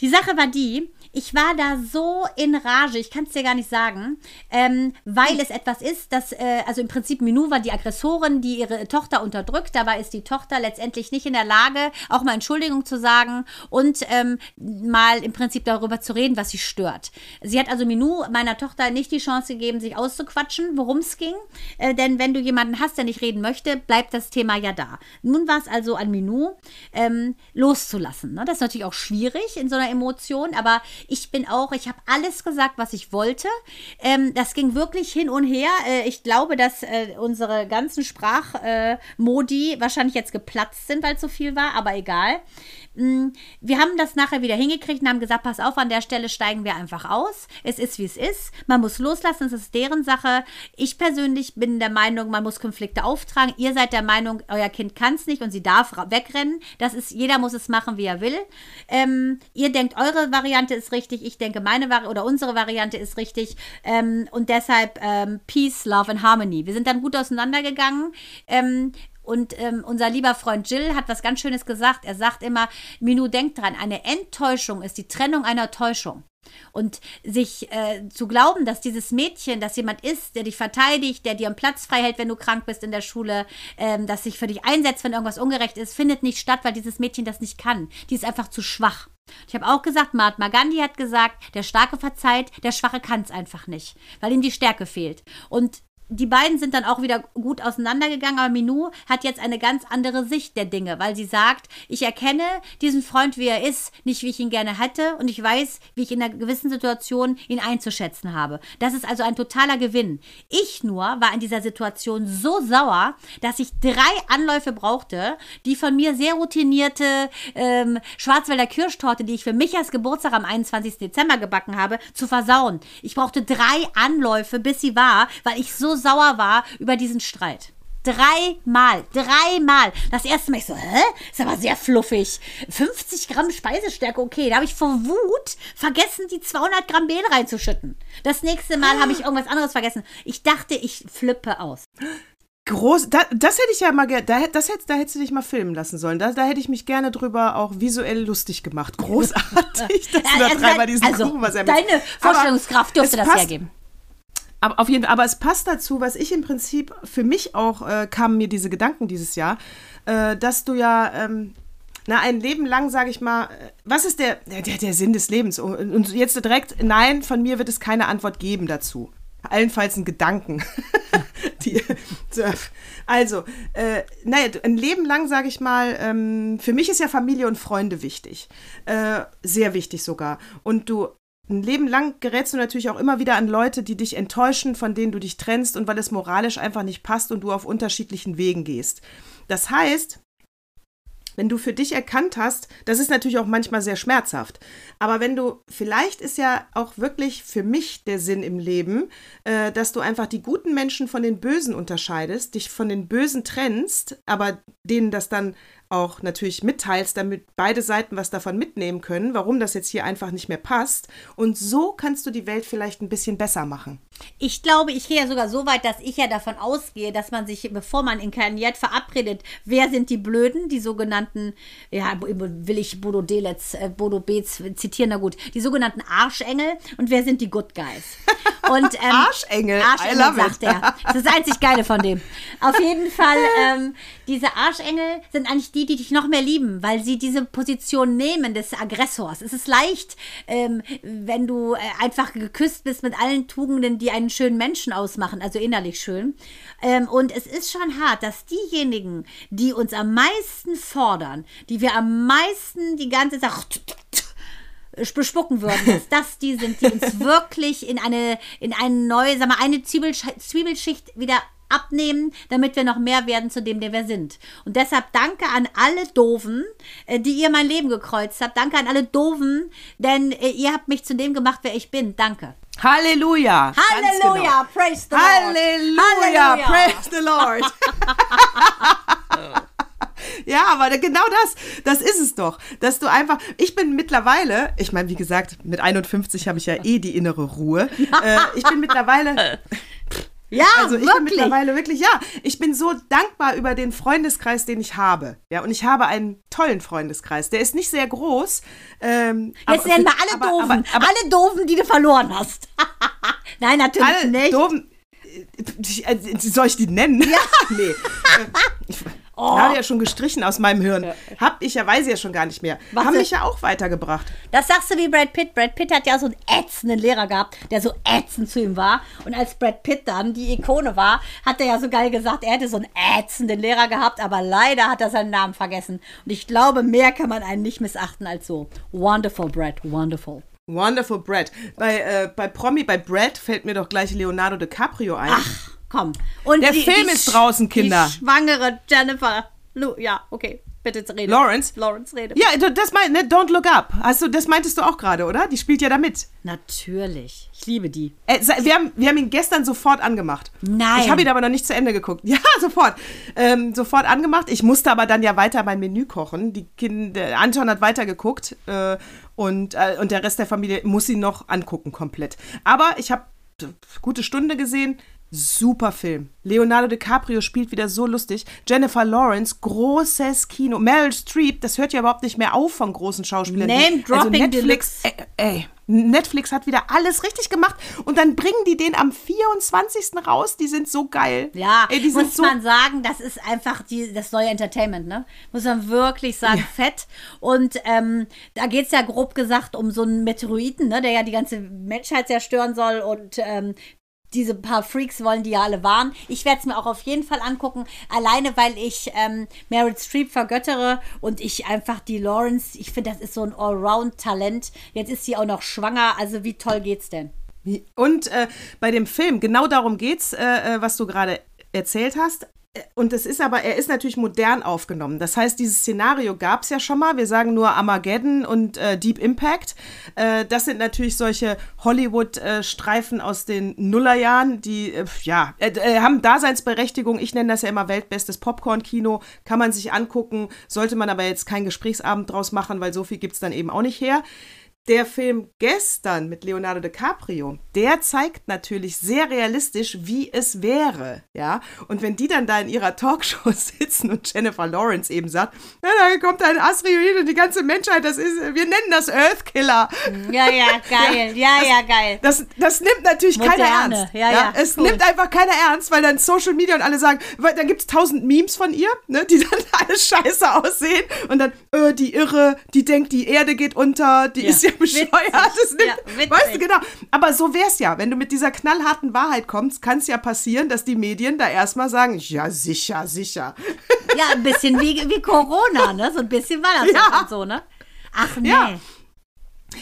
Die Sache war die, ich war da so in Rage, ich kann es dir gar nicht sagen, ähm, weil es etwas ist, das, äh, also im Prinzip Minou war die Aggressorin, die ihre Tochter unterdrückt. Dabei ist die Tochter letztendlich nicht in der Lage, auch mal Entschuldigung zu sagen und ähm, mal im Prinzip darüber zu reden, was sie stört. Sie hat also Minou, meiner Tochter, nicht die Chance gegeben, sich auszuquatschen, worum es ging. Äh, denn wenn du jemanden hast, der nicht reden möchte, bleibt das Thema ja da. Nun war es also an Minou, ähm, loszulassen. Ne? Das ist natürlich auch schwierig in so einer Emotion, aber Ich bin auch, ich habe alles gesagt, was ich wollte. Ähm, das ging wirklich hin und her. Äh, ich glaube, dass äh, unsere ganzen Sprachmodi äh, wahrscheinlich jetzt geplatzt sind, weil es so viel war, aber egal. Mm, wir haben das nachher wieder hingekriegt und haben gesagt, pass auf, an der Stelle steigen wir einfach aus. Es ist, wie es ist. Man muss loslassen, es ist deren Sache. Ich persönlich bin der Meinung, man muss Konflikte auftragen. Ihr seid der Meinung, euer Kind kann es nicht und sie darf wegrennen. Das ist, jeder muss es machen, wie er will. Ähm, ihr denkt, eure Variante ist richtig. Ich denke, meine Vari oder unsere Variante ist richtig. Ähm, und deshalb ähm, Peace, Love and Harmony. Wir sind dann gut auseinandergegangen. Ähm, und ähm, unser lieber Freund Jill hat was ganz Schönes gesagt. Er sagt immer, Minu, denk dran, eine Enttäuschung ist die Trennung einer Täuschung. Und sich äh, zu glauben, dass dieses Mädchen, dass jemand ist, der dich verteidigt, der dir einen Platz frei hält, wenn du krank bist in der Schule, ähm, dass sich für dich einsetzt, wenn irgendwas ungerecht ist, findet nicht statt, weil dieses Mädchen das nicht kann. Die ist einfach zu schwach. Ich habe auch gesagt, Mahatma Gandhi hat gesagt, der Starke verzeiht, der Schwache kann es einfach nicht, weil ihm die Stärke fehlt. Und die beiden sind dann auch wieder gut auseinandergegangen, aber Minou hat jetzt eine ganz andere Sicht der Dinge, weil sie sagt, ich erkenne diesen Freund, wie er ist, nicht wie ich ihn gerne hätte und ich weiß, wie ich in einer gewissen Situation ihn einzuschätzen habe. Das ist also ein totaler Gewinn. Ich nur war in dieser Situation so sauer, dass ich drei Anläufe brauchte, die von mir sehr routinierte ähm, Schwarzwälder Kirschtorte, die ich für Michas Geburtstag am 21. Dezember gebacken habe, zu versauen. Ich brauchte drei Anläufe, bis sie war, weil ich so sauer war über diesen Streit. Dreimal, dreimal. Das erste Mal ich so, hä? Ist aber sehr fluffig. 50 Gramm Speisestärke, okay. Da habe ich vor Wut vergessen, die 200 Gramm Mehl reinzuschütten. Das nächste Mal habe ich irgendwas anderes vergessen. Ich dachte, ich flippe aus. Groß, da, das hätte ich ja mal da, das hätt, da hättest du dich mal filmen lassen sollen. Da, da hätte ich mich gerne drüber auch visuell lustig gemacht. Großartig, *laughs* dass du da also, dreimal diesen also, Kuchen was Deine Vorstellungskraft dürfte das passt, hergeben. Aber auf jeden Fall, aber es passt dazu, was ich im Prinzip für mich auch äh, kamen mir diese Gedanken dieses Jahr, äh, dass du ja ähm, na ein Leben lang, sage ich mal, äh, was ist der, der der Sinn des Lebens? Und, jetzt direkt, nein, von mir wird es keine Antwort geben dazu. Allenfalls ein Gedanken. *laughs* Die, also, äh, naja, ein Leben lang, sage ich mal, ähm, für mich ist ja Familie und Freunde wichtig. Äh, sehr wichtig sogar. Und du ein Leben lang gerätst du natürlich auch immer wieder an Leute, die dich enttäuschen, von denen du dich trennst und weil es moralisch einfach nicht passt und du auf unterschiedlichen Wegen gehst. Das heißt, wenn du für dich erkannt hast, das ist natürlich auch manchmal sehr schmerzhaft, aber wenn du, vielleicht ist ja auch wirklich für mich der Sinn im Leben, äh, dass du einfach die guten Menschen von den Bösen unterscheidest, dich von den Bösen trennst, aber denen das dann auch natürlich mitteilst, damit beide Seiten was davon mitnehmen können, warum das jetzt hier einfach nicht mehr passt. Und so kannst du die Welt vielleicht ein bisschen besser machen. Ich glaube, ich gehe ja sogar so weit, dass ich ja davon ausgehe, dass man sich, bevor man inkarniert, verabredet, wer sind die Blöden, die sogenannten, ja, will ich Bodo Delets, äh, Bodo Beetz zitieren, na gut, die sogenannten Arschengel und wer sind die Good Guys. Und, *laughs* ähm, Arschengel, Arschengel sagt it. er. Das ist das einzig Geile von dem. Auf jeden Fall, *laughs* ähm, diese Arschengel sind eigentlich die, die dich noch mehr lieben, weil sie diese Position nehmen des Aggressors. Es ist leicht, ähm, wenn du äh, einfach geküsst bist mit allen Tugenden, die einen schönen Menschen ausmachen, also innerlich schön. Ähm, und es ist schon hart, dass diejenigen, die uns am meisten fordern, die wir am meisten die ganze Zeit bespucken würden, dass das die sind, die uns *laughs* wirklich in eine, in eine neue, sag mal, eine Zwiebelschicht wieder abnehmen, damit wir noch mehr werden zu dem, der wir sind. Und deshalb danke an alle Doofen, äh, die ihr mein Leben gekreuzt habt. Danke an alle Doofen, denn äh, ihr habt mich zu dem gemacht, wer ich bin. Danke. Halleluja. Halleluja. Genau. Praise the Lord. Halleluja. Halleluja. Praise the Lord. *laughs* Ja, aber genau das, das ist es doch, dass du einfach, ich bin mittlerweile, ich meine, wie gesagt, mit 51 habe ich ja eh die innere Ruhe. *laughs* Äh, ich bin mittlerweile, *laughs* Ja, also ich wirklich. bin mittlerweile wirklich, ja, ich bin so dankbar über den Freundeskreis, den ich habe. Ja, und ich habe einen tollen Freundeskreis. Der ist nicht sehr groß. Ähm, Jetzt nennen wir alle aber, Doofen. Aber, aber, alle Doofen, die du verloren hast. *laughs* Nein, natürlich alle nicht. Doofen, äh, soll ich die nennen? Ja. *laughs* nee. Oh. Habe ja schon gestrichen aus meinem Hirn. Ja. Hab ich ja, weiß ich ja schon gar nicht mehr. Was Haben mich ja auch weitergebracht. Das sagst du wie Brad Pitt. Brad Pitt hat ja so einen ätzenden Lehrer gehabt, der so ätzend zu ihm war. Und als Brad Pitt dann die Ikone war, hat er ja so geil gesagt, er hätte so einen ätzenden Lehrer gehabt, aber leider hat er seinen Namen vergessen. Und ich glaube, mehr kann man einen nicht missachten als so. Wonderful, Brad, wonderful. Wonderful Brad. Bei, äh, bei Promi, bei Brad fällt mir doch gleich Leonardo DiCaprio ein. Ach, komm. Und Der Film ist draußen, Kinder. Die schwangere Jennifer. Lu ja, okay. Bitte rede. Lawrence? Lawrence, rede. Ja, das mein, ne, Don't Look Up. Hast du, das meintest du auch gerade, oder? Die spielt ja da mit. Natürlich. Ich liebe die. Äh, wir, haben, wir haben ihn gestern sofort angemacht. Nein. Ich habe ihn aber noch nicht zu Ende geguckt. *laughs* Ja, sofort. Ähm, sofort angemacht. Ich musste aber dann ja weiter mein Menü kochen. Die Kinder, Anton hat weitergeguckt äh, und, äh, und der Rest der Familie muss ihn noch angucken komplett. Aber ich habe gute Stunde gesehen. Super Film. Leonardo DiCaprio spielt wieder so lustig. Jennifer Lawrence, großes Kino. Meryl Streep, das hört ja überhaupt nicht mehr auf von großen Schauspielern. Die- Name-Dropping Netflix, Deluxe. Ey, ey, Netflix hat wieder alles richtig gemacht und dann bringen die den am 24. raus. Die sind so geil. Ja, ey, muss so. man sagen, das ist einfach die, das neue Entertainment, ne? Muss man wirklich sagen, fett. Und ähm, da geht es ja grob gesagt um so einen Meteoriten, ne, der ja die ganze Menschheit zerstören soll und ähm, diese paar Freaks wollen die ja alle warnen. Ich werde es mir auch auf jeden Fall angucken, alleine weil ich ähm, Meryl Streep vergöttere und ich einfach die Lawrence, ich finde, das ist so ein Allround-Talent. Jetzt ist sie auch noch schwanger, also wie toll geht's denn? Und äh, bei dem Film, genau darum geht's, äh, äh, was du gerade erzählt hast. Äh, Und es ist aber, er ist natürlich modern aufgenommen. Das heißt, dieses Szenario gab es ja schon mal. Wir sagen nur Armageddon und äh, Deep Impact. Äh, das sind natürlich solche Hollywood-Streifen aus den Nullerjahren, die äh, ja äh, äh, haben Daseinsberechtigung. Ich nenne das ja immer weltbestes Popcorn-Kino. Kann man sich angucken, sollte man aber jetzt keinen Gesprächsabend draus machen, weil so viel gibt es dann eben auch nicht her. Der Film gestern mit Leonardo DiCaprio, der zeigt natürlich sehr realistisch, wie es wäre, ja. Und wenn die dann da in ihrer Talkshow *laughs* sitzen und Jennifer Lawrence eben sagt, na, da kommt ein Asteroid und die ganze Menschheit, das ist, wir nennen das Earthkiller. Ja, ja, *laughs* geil. Ja, ja, geil. Das, das nimmt natürlich keiner Moderne. ernst. Ja, ja, es cool. nimmt einfach keiner ernst, weil dann Social Media und alle sagen, weil dann gibt es tausend Memes von ihr, ne, die *laughs* dann alle scheiße aussehen und dann, äh, die Irre, die denkt, die Erde geht unter, die Ja. ist ja bescheuert. Das nimmt, Ja, weißt du, genau. Aber so wär's ja. Wenn du mit dieser knallharten Wahrheit kommst, kann es ja passieren, dass die Medien da erstmal sagen, ja, sicher, sicher. Ja, ein bisschen wie, wie Corona, ne? So ein bisschen war das *laughs* Ja. so, ne? Ach nee. Ja.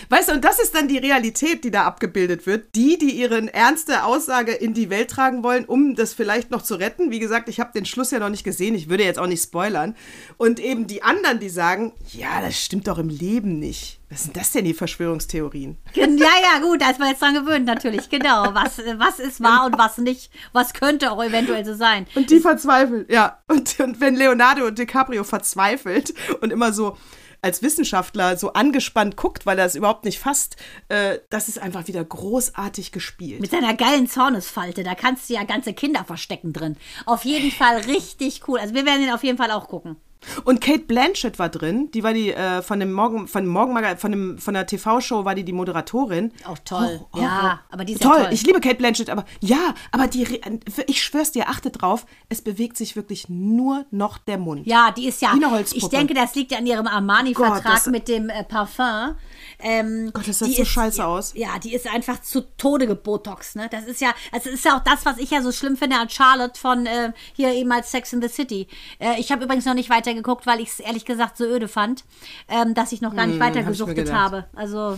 Weißt du, und das ist dann die Realität, die da abgebildet wird. Die, die ihre ernste Aussage in die Welt tragen wollen, um das vielleicht noch zu retten. Wie gesagt, ich habe den Schluss ja noch nicht gesehen. Ich würde jetzt auch nicht spoilern. Und eben die anderen, die sagen, ja, das stimmt doch im Leben nicht. Was sind das denn, die Verschwörungstheorien? Ja, ja, gut, da ist man jetzt dran gewöhnt, natürlich, genau. Was, was ist wahr und was nicht. Was könnte auch eventuell so sein. Und die verzweifeln, ja. Und, und wenn Leonardo DiCaprio verzweifelt und immer so als Wissenschaftler so angespannt guckt, weil er es überhaupt nicht fasst, äh, das ist einfach wieder großartig gespielt. Mit seiner geilen Zornesfalte, da kannst du ja ganze Kinder verstecken drin. Auf jeden Fall richtig cool. Also wir werden ihn auf jeden Fall auch gucken. Und Kate Blanchett war drin, die war die äh, von dem Morgen, von dem Morgenmaga, von dem von der TV-Show war die die Moderatorin. Auch toll. Oh, oh, ja, aber die ist toll. ja toll. Ich liebe Kate Blanchett, aber ja, aber die, ich schwör's dir, achte drauf, es bewegt sich wirklich nur noch der Mund. Ja, die ist ja. Wie eine Holzpuppe. Ich denke, das liegt ja an ihrem Armani-Vertrag Gott, das- mit dem äh, Parfum. Ähm, Gott, das sah die so scheiße aus. Ja, die ist einfach zu Tode gebotox, ne? Das ist ja, also ist ja auch das, was ich ja so schlimm finde an Charlotte von äh, hier eben als Sex in the City. Äh, ich habe übrigens noch nicht weitergeguckt, weil ich es ehrlich gesagt so öde fand, ähm, dass ich noch gar nicht hab ich mir weitergesuchtet gedacht. habe. Also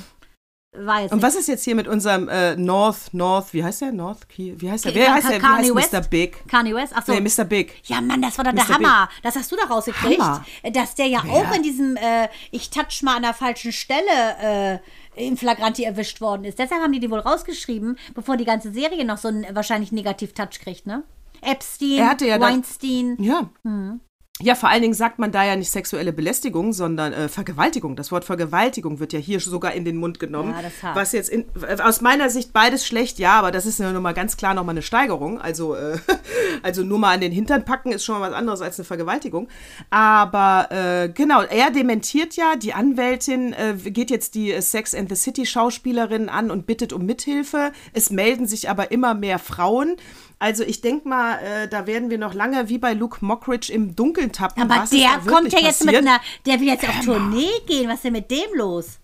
war jetzt Und was ist jetzt hier mit unserem äh, North, North, wie heißt der? North Key? Wie heißt der? Wer heißt der? Wie heißt West? Mr. Big? Kanye West? Achso. Nee, Mr. Big. Ja, Mann, das war doch der Mr. Big. Hammer. Das hast du doch rausgekriegt. Hammer. Dass der ja, auch in diesem äh, Ich touch mal an der falschen Stelle äh, im Flagranti erwischt worden ist. Deshalb haben die die wohl rausgeschrieben, bevor die ganze Serie noch so einen wahrscheinlich Negativ-Touch kriegt, ne? Epstein, Er hatte ja dann- Weinstein. Ja. Hm. Ja, vor allen Dingen sagt man da ja nicht sexuelle Belästigung, sondern äh, Vergewaltigung. Das Wort Vergewaltigung wird ja hier sogar in den Mund genommen. Ja, das hart. was jetzt in, aus meiner Sicht beides schlecht, ja, aber das ist ja nun mal ganz klar nochmal eine Steigerung. Also, äh, *laughs* also nur mal an den Hintern packen ist schon mal was anderes als eine Vergewaltigung. Aber äh, genau, er dementiert ja, die Anwältin äh, geht jetzt die Sex and the City Schauspielerin an und bittet um Mithilfe. Es melden sich aber immer mehr Frauen. Also ich denke mal, äh, da werden wir noch lange wie bei Luke Mockridge im Dunkeln tappen. Aber der kommt ja jetzt passiert. mit einer, der will jetzt auf Tournee gehen. Was ist denn mit dem los?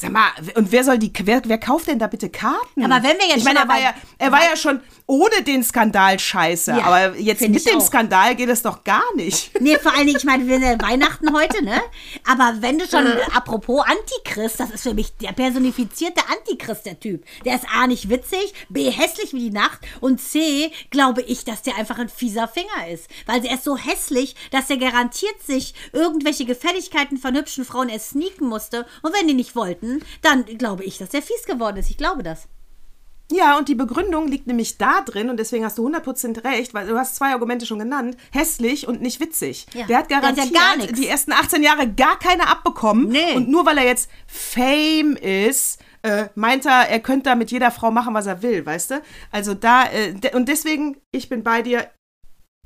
Sag mal, und wer soll die, wer, wer kauft denn da bitte Karten? Aber wenn wir jetzt ich meine, er war ja, er war ja schon ohne den Skandal scheiße, Ja, aber jetzt mit dem auch. Skandal geht es doch gar nicht. *laughs* Nee, vor allen Dingen, ich meine, wir sind ja Weihnachten heute, ne? Aber wenn du schon, apropos Antichrist, das ist für mich der personifizierte Antichrist, der Typ. Der ist A, nicht witzig, B, hässlich wie die Nacht und C, glaube ich, dass der einfach ein fieser Finger ist. Weil er ist so hässlich, dass er garantiert sich irgendwelche Gefälligkeiten von hübschen Frauen erst sneaken musste. Und wenn die nicht wollten, dann glaube ich, dass der fies geworden ist. Ich glaube das. Ja, und die Begründung liegt nämlich da drin, und deswegen hast du 100% recht, weil du hast zwei Argumente schon genannt, hässlich und nicht witzig. Ja. Der hat Der hat ja garantiert die ersten 18 Jahre gar keine abbekommen. Nee. Und nur weil er jetzt Fame ist, äh, meint er, er könnte da mit jeder Frau machen, was er will, weißt du? Also da, äh, de und deswegen, ich bin bei dir,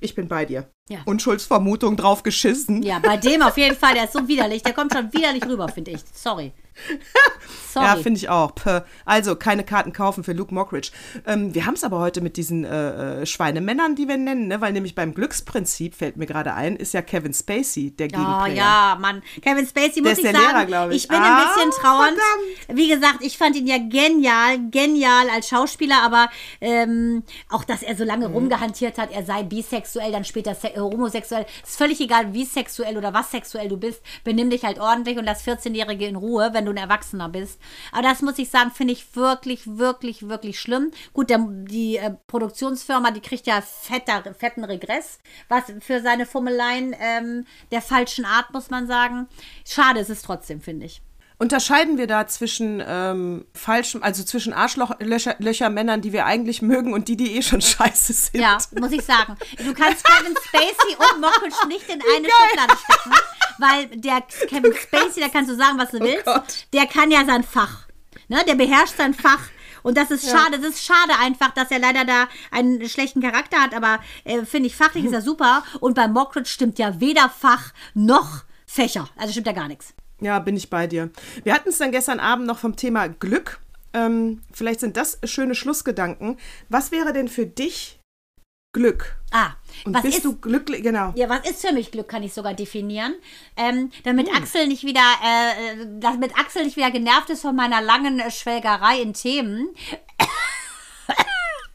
ich bin bei dir. Ja. Unschuldsvermutung drauf geschissen. Ja, bei dem auf jeden Fall, der ist so widerlich. Der kommt schon widerlich rüber, finde ich. Sorry. *laughs* Sorry. Ja, finde ich auch. Puh. Also keine Karten kaufen für Luke Mockridge. Ähm, wir haben es aber heute mit diesen äh, äh, Schweinemännern, die wir nennen, ne? weil nämlich beim Glücksprinzip, fällt mir gerade ein, ist ja Kevin Spacey der Oh Gegenplayer. ja, Mann. Kevin Spacey muss ich der sagen, Lehrer, glaub ich. bin ein Ah, bisschen trauernd. verdammt. Wie gesagt, ich fand ihn ja genial, genial als Schauspieler, aber ähm, auch, dass er so lange Mhm. rumgehantiert hat, er sei bisexuell, dann später äh, homosexuell. Ist völlig egal, wie sexuell oder was sexuell du bist. Benimm dich halt ordentlich und lass 14-Jährige in Ruhe, wenn du ein Erwachsener bist. Aber das muss ich sagen, finde ich wirklich, wirklich, wirklich schlimm. Gut, der, die äh, Produktionsfirma, die kriegt ja fetter, fetten Regress, was für seine Fummeleien ähm, der falschen Art, muss man sagen. Schade ist es trotzdem, finde ich. Unterscheiden wir da zwischen ähm, falschem, also zwischen Arschlöcher-Männern, die wir eigentlich mögen und die, die eh schon *laughs* scheiße sind? Ja, muss ich sagen. Du kannst Kevin Spacey und Mockridge nicht in eine Schublade stecken, weil der Kevin Spacey, da kannst du sagen, was du willst, Gott. der kann ja sein Fach. Ne? Der beherrscht sein Fach. Und das ist schade, das ist schade einfach, dass er leider da einen schlechten Charakter hat, aber äh, finde ich, fachlich ist er super. Und bei Mockridge stimmt ja weder Fach noch Fächer. Also stimmt ja gar nichts. Ja, bin ich bei dir. Wir hatten es dann gestern Abend noch vom Thema Glück. Ähm, vielleicht sind das schöne Schlussgedanken. Was wäre denn für dich Glück? Ah, Und was bist ist, du glücklich? Genau. Ja, was ist für mich Glück, kann ich sogar definieren. Ähm, damit Hm. Axel nicht wieder, äh, damit Axel nicht wieder genervt ist von meiner langen äh, Schwelgerei in Themen.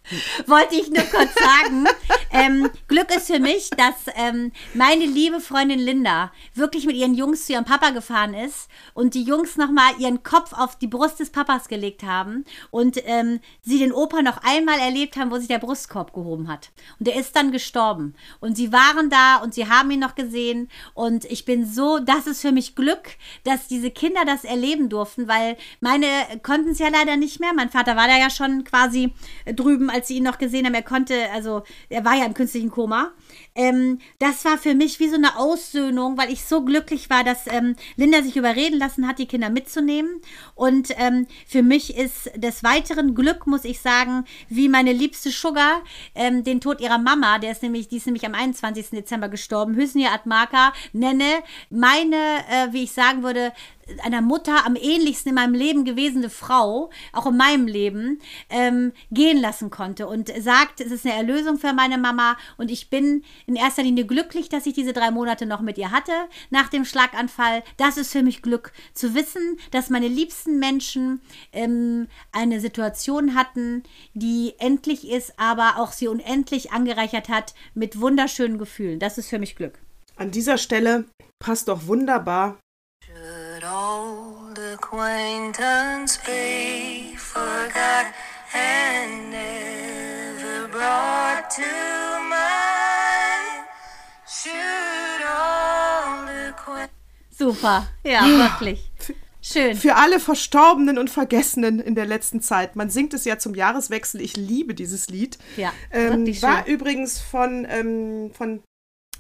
*laughs* Wollte ich nur kurz sagen, ähm, Glück ist für mich, dass ähm, meine liebe Freundin Linda wirklich mit ihren Jungs zu ihrem Papa gefahren ist und die Jungs nochmal ihren Kopf auf die Brust des Papas gelegt haben und ähm, sie den Opa noch einmal erlebt haben, wo sich der Brustkorb gehoben hat. Und der ist dann gestorben. Und sie waren da und sie haben ihn noch gesehen. Und ich bin so, das ist für mich Glück, dass diese Kinder das erleben durften, weil meine konnten es ja leider nicht mehr. Mein Vater war da ja schon quasi drüben, als sie ihn noch gesehen haben. Er konnte, also er war ja im künstlichen Koma. Ähm, das war für mich wie so eine Aussöhnung, weil ich so glücklich war, dass ähm, Linda sich überreden lassen hat, die Kinder mitzunehmen. Und ähm, für mich ist des Weiteren Glück, muss ich sagen, wie meine liebste Sugar, ähm, den Tod ihrer Mama, der ist nämlich, die ist nämlich am 21. Dezember gestorben, Hüsnia Atmaka, nenne meine, äh, wie ich sagen würde, einer Mutter am ähnlichsten in meinem Leben gewesene Frau, auch in meinem Leben, ähm, gehen lassen konnte und sagt, es ist eine Erlösung für meine Mama und ich bin in erster Linie glücklich, dass ich diese drei Monate noch mit ihr hatte nach dem Schlaganfall. Das ist für mich Glück, zu wissen, dass meine liebsten Menschen ähm, eine Situation hatten, die endlich ist, aber auch sie unendlich angereichert hat mit wunderschönen Gefühlen. Das ist für mich Glück. An dieser Stelle passt doch wunderbar. Should old acquaintance be forgot and never brought to mind? Should old acquaintance Super, ja, wirklich. Schön. Für alle Verstorbenen und Vergessenen in der letzten Zeit. Man singt es ja zum Jahreswechsel. Ich liebe dieses Lied. Ja, ähm, War schön. übrigens von, ähm, von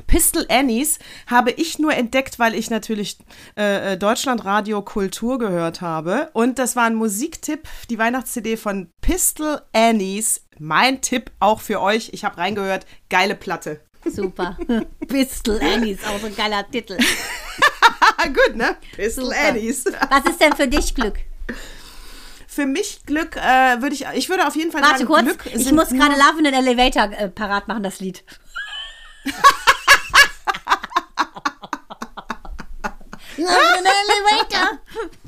Pistol Annies habe ich nur entdeckt, weil ich natürlich äh, äh, Deutschlandradio Kultur gehört habe. Und das war ein Musiktipp, die Weihnachts-CD von Pistol Annies. Mein Tipp auch für euch. Ich habe reingehört. Geile Platte. Super. *laughs* Pistol Annie ist auch so ein geiler Titel. *laughs* Gut, ne? Pistol Super. Annies. Was ist denn für dich Glück? Für mich Glück äh, würde ich, ich würde auf jeden Fall Warte kurz, Glück ich muss gerade Love in an Elevator äh, parat machen, das Lied. *laughs* Love in an Elevator.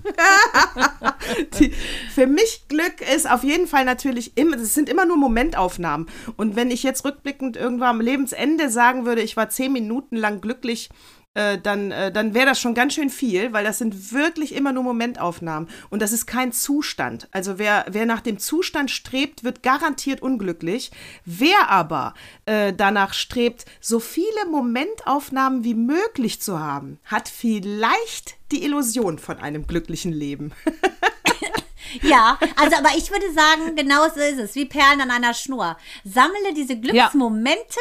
*laughs* Die, für mich Glück ist auf jeden Fall natürlich immer, es sind immer nur Momentaufnahmen. Und wenn ich jetzt rückblickend irgendwann am Lebensende sagen würde, ich war zehn Minuten lang glücklich, äh, dann, äh, dann wäre das schon ganz schön viel, weil das sind wirklich immer nur Momentaufnahmen. Und das ist kein Zustand. Also wer, wer nach dem Zustand strebt, wird garantiert unglücklich. Wer aber äh, danach strebt, so viele Momentaufnahmen wie möglich zu haben, hat vielleicht die Illusion von einem glücklichen Leben. Ja, also aber ich würde sagen, genau so ist es, wie Perlen an einer Schnur. Sammle diese Glücksmomente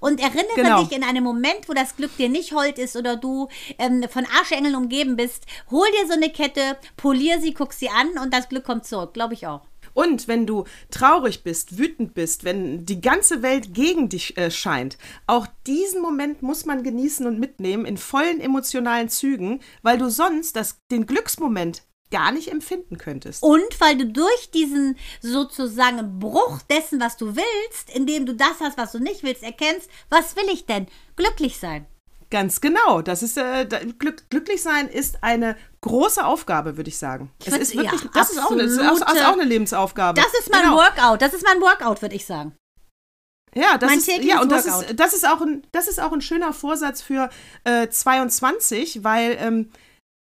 und erinnere Genau. dich in einem Moment, wo das Glück dir nicht hold ist oder du ähm, von Arschengeln umgeben bist. Hol dir so eine Kette, polier sie, guck sie an und das Glück kommt zurück, glaube ich auch. Und wenn du traurig bist, wütend bist, wenn die ganze Welt gegen dich äh, scheint, auch diesen Moment muss man genießen und mitnehmen in vollen emotionalen Zügen, weil du sonst das, den Glücksmoment gar nicht empfinden könntest. Und weil du durch diesen sozusagen Bruch dessen, was du willst, indem du das hast, was du nicht willst, erkennst, was will ich denn? Glücklich sein. Ganz genau. Das ist äh, Glück, glücklich sein ist eine große Aufgabe, würde ich sagen. Es ist wirklich, ja, das ist auch, eine, das ist auch eine Lebensaufgabe. Das ist mein Genau. Workout. Das ist mein Workout, würde ich sagen. Ja, das Mein ist, ja, und das Workout. ist, das ist auch ein, das ist auch ein schöner Vorsatz für äh, 22, weil ähm,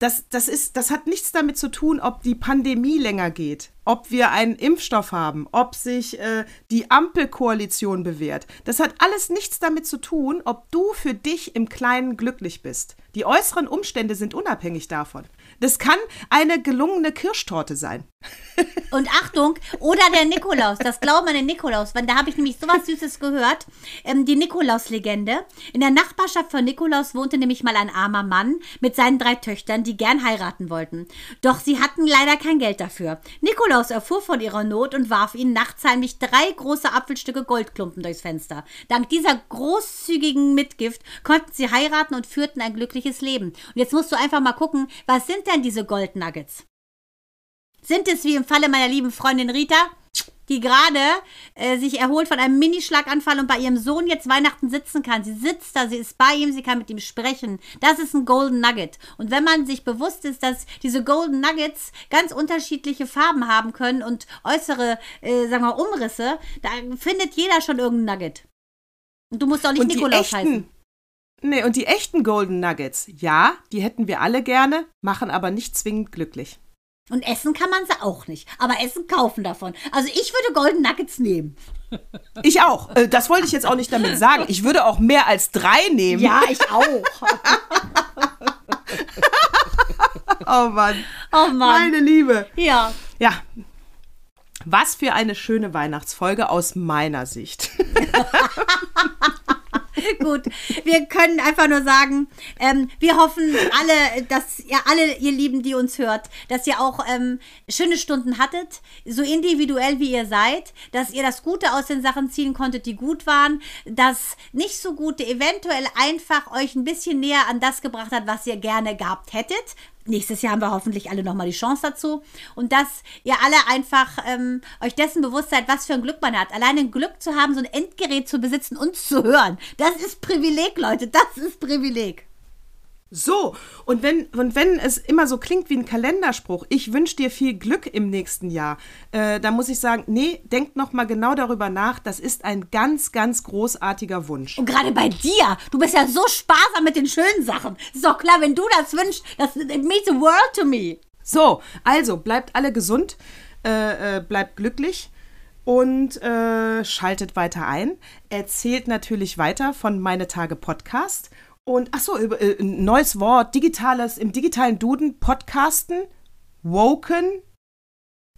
das, das ist, das hat nichts damit zu tun, ob die Pandemie länger geht, ob wir einen Impfstoff haben, ob sich äh, die Ampelkoalition bewährt. Das hat alles nichts damit zu tun, ob du für dich im Kleinen glücklich bist. Die äußeren Umstände sind unabhängig davon. Das kann eine gelungene Kirschtorte sein. Und Achtung, oder der Nikolaus, das Glauben an den Nikolaus, weil da habe ich nämlich sowas Süßes gehört. Ähm, die Nikolaus-Legende. In der Nachbarschaft von Nikolaus wohnte nämlich mal ein armer Mann mit seinen drei Töchtern, die gern heiraten wollten. Doch sie hatten leider kein Geld dafür. Nikolaus erfuhr von ihrer Not und warf ihnen nachts heimlich drei große Apfelstücke Goldklumpen durchs Fenster. Dank dieser großzügigen Mitgift konnten sie heiraten und führten ein glückliches Leben. Und jetzt musst du einfach mal gucken, was sind denn diese Goldnuggets? Sind es wie im Falle meiner lieben Freundin Rita, die gerade äh, sich erholt von einem Minischlaganfall und bei ihrem Sohn jetzt Weihnachten sitzen kann. Sie sitzt da, sie ist bei ihm, sie kann mit ihm sprechen. Das ist ein Golden Nugget. Und wenn man sich bewusst ist, dass diese Golden Nuggets ganz unterschiedliche Farben haben können und äußere, äh, sagen wir, Umrisse, da findet jeder schon irgendein Nugget. Und du musst auch nicht und Nikolaus heißen. echten, nee, und die echten Golden Nuggets, ja, die hätten wir alle gerne, machen aber nicht zwingend glücklich. Und essen kann man sie auch nicht. Aber Essen kaufen davon. Also ich würde Golden Nuggets nehmen. *laughs* Ich auch. Äh, Das wollte ich jetzt auch nicht damit sagen. Ich würde auch mehr als drei nehmen. Ja, ich auch. *laughs* Oh Mann. Oh Mann. Meine Liebe. Ja. Ja. Was für eine schöne Weihnachtsfolge aus meiner Sicht. *laughs* *laughs* Gut, wir können einfach nur sagen, ähm, wir hoffen alle, dass ihr alle, ihr Lieben, die uns hört, dass ihr auch ähm, schöne Stunden hattet, so individuell wie ihr seid, dass ihr das Gute aus den Sachen ziehen konntet, die gut waren, das nicht so Gute eventuell einfach euch ein bisschen näher an das gebracht hat, was ihr gerne gehabt hättet. Nächstes Jahr haben wir hoffentlich alle nochmal die Chance dazu. Und dass ihr alle einfach ähm, euch dessen bewusst seid, was für ein Glück man hat. Allein ein Glück zu haben, so ein Endgerät zu besitzen, uns zu hören. Das ist Privileg, Leute. Das ist Privileg. So, und wenn, und wenn es immer so klingt wie ein Kalenderspruch, ich wünsche dir viel Glück im nächsten Jahr, äh, dann muss ich sagen, nee, denkt noch mal genau darüber nach, das ist ein ganz, ganz großartiger Wunsch. Und gerade bei dir, du bist ja so sparsam mit den schönen Sachen. Ist doch klar, wenn du das wünschst, das it means the world to me. So, also bleibt alle gesund, äh, äh, bleibt glücklich und äh, schaltet weiter ein. Erzählt natürlich weiter von Meine Tage Podcast. Und ach so, äh, ein neues Wort, digitales, im digitalen Duden, Podcasten, Woken.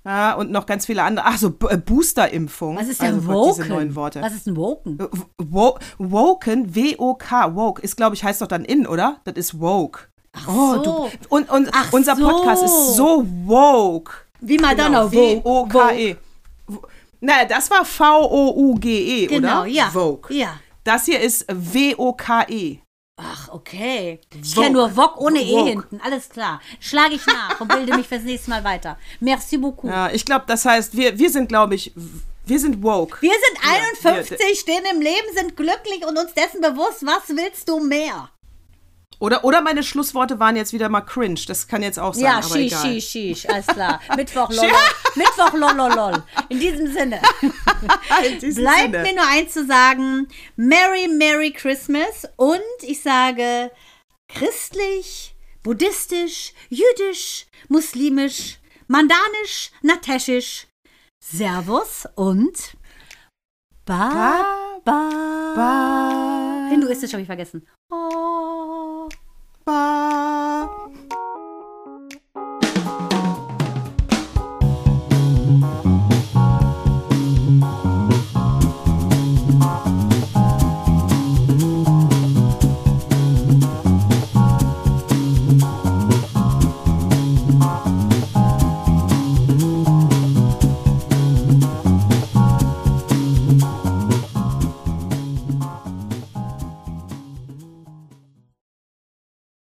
Ja, und noch ganz viele andere. Ach so, äh, Boosterimpfung. Was ist denn also Woken? Diese neuen Worte. Was ist ein Woken? Äh, Wo Woken, W-O-K, Woke, ist, glaube ich, heißt doch dann in, oder? Das ist woke. oh, so. du, und, und Ach unser so. Podcast ist so woke. Wie Madonna, Genau, W-O-K-E. Wo- Na, das war V-O-U-G-E, Genau, oder? ja. Vogue. Ja. Das hier ist W-O-K-E. Ach, okay. Ich kenne nur Wok ohne E Vogue. hinten. Alles klar. Schlage ich nach und bilde mich fürs nächste Mal weiter. Merci beaucoup. Ja, ich glaube, das heißt, wir, wir sind, glaube ich, wir sind woke. Wir sind Ja, 51, stehen im Leben, sind glücklich und uns dessen bewusst, was willst du mehr? Oder, oder meine Schlussworte waren jetzt wieder mal cringe. Das kann jetzt auch sein, Ja, aber shish, egal. shish, shish, alles klar. *laughs* Mittwoch, lolol. Mittwoch, lololol. In diesem Sinne. *laughs* In diesem Bleibt Sinne. mir nur eins zu sagen: Merry, Merry Christmas. Und ich sage christlich, buddhistisch, jüdisch, muslimisch, mandanisch, nataschisch. Servus und Baba. Bye du isst es, habe ich vergessen. Oh. Bah.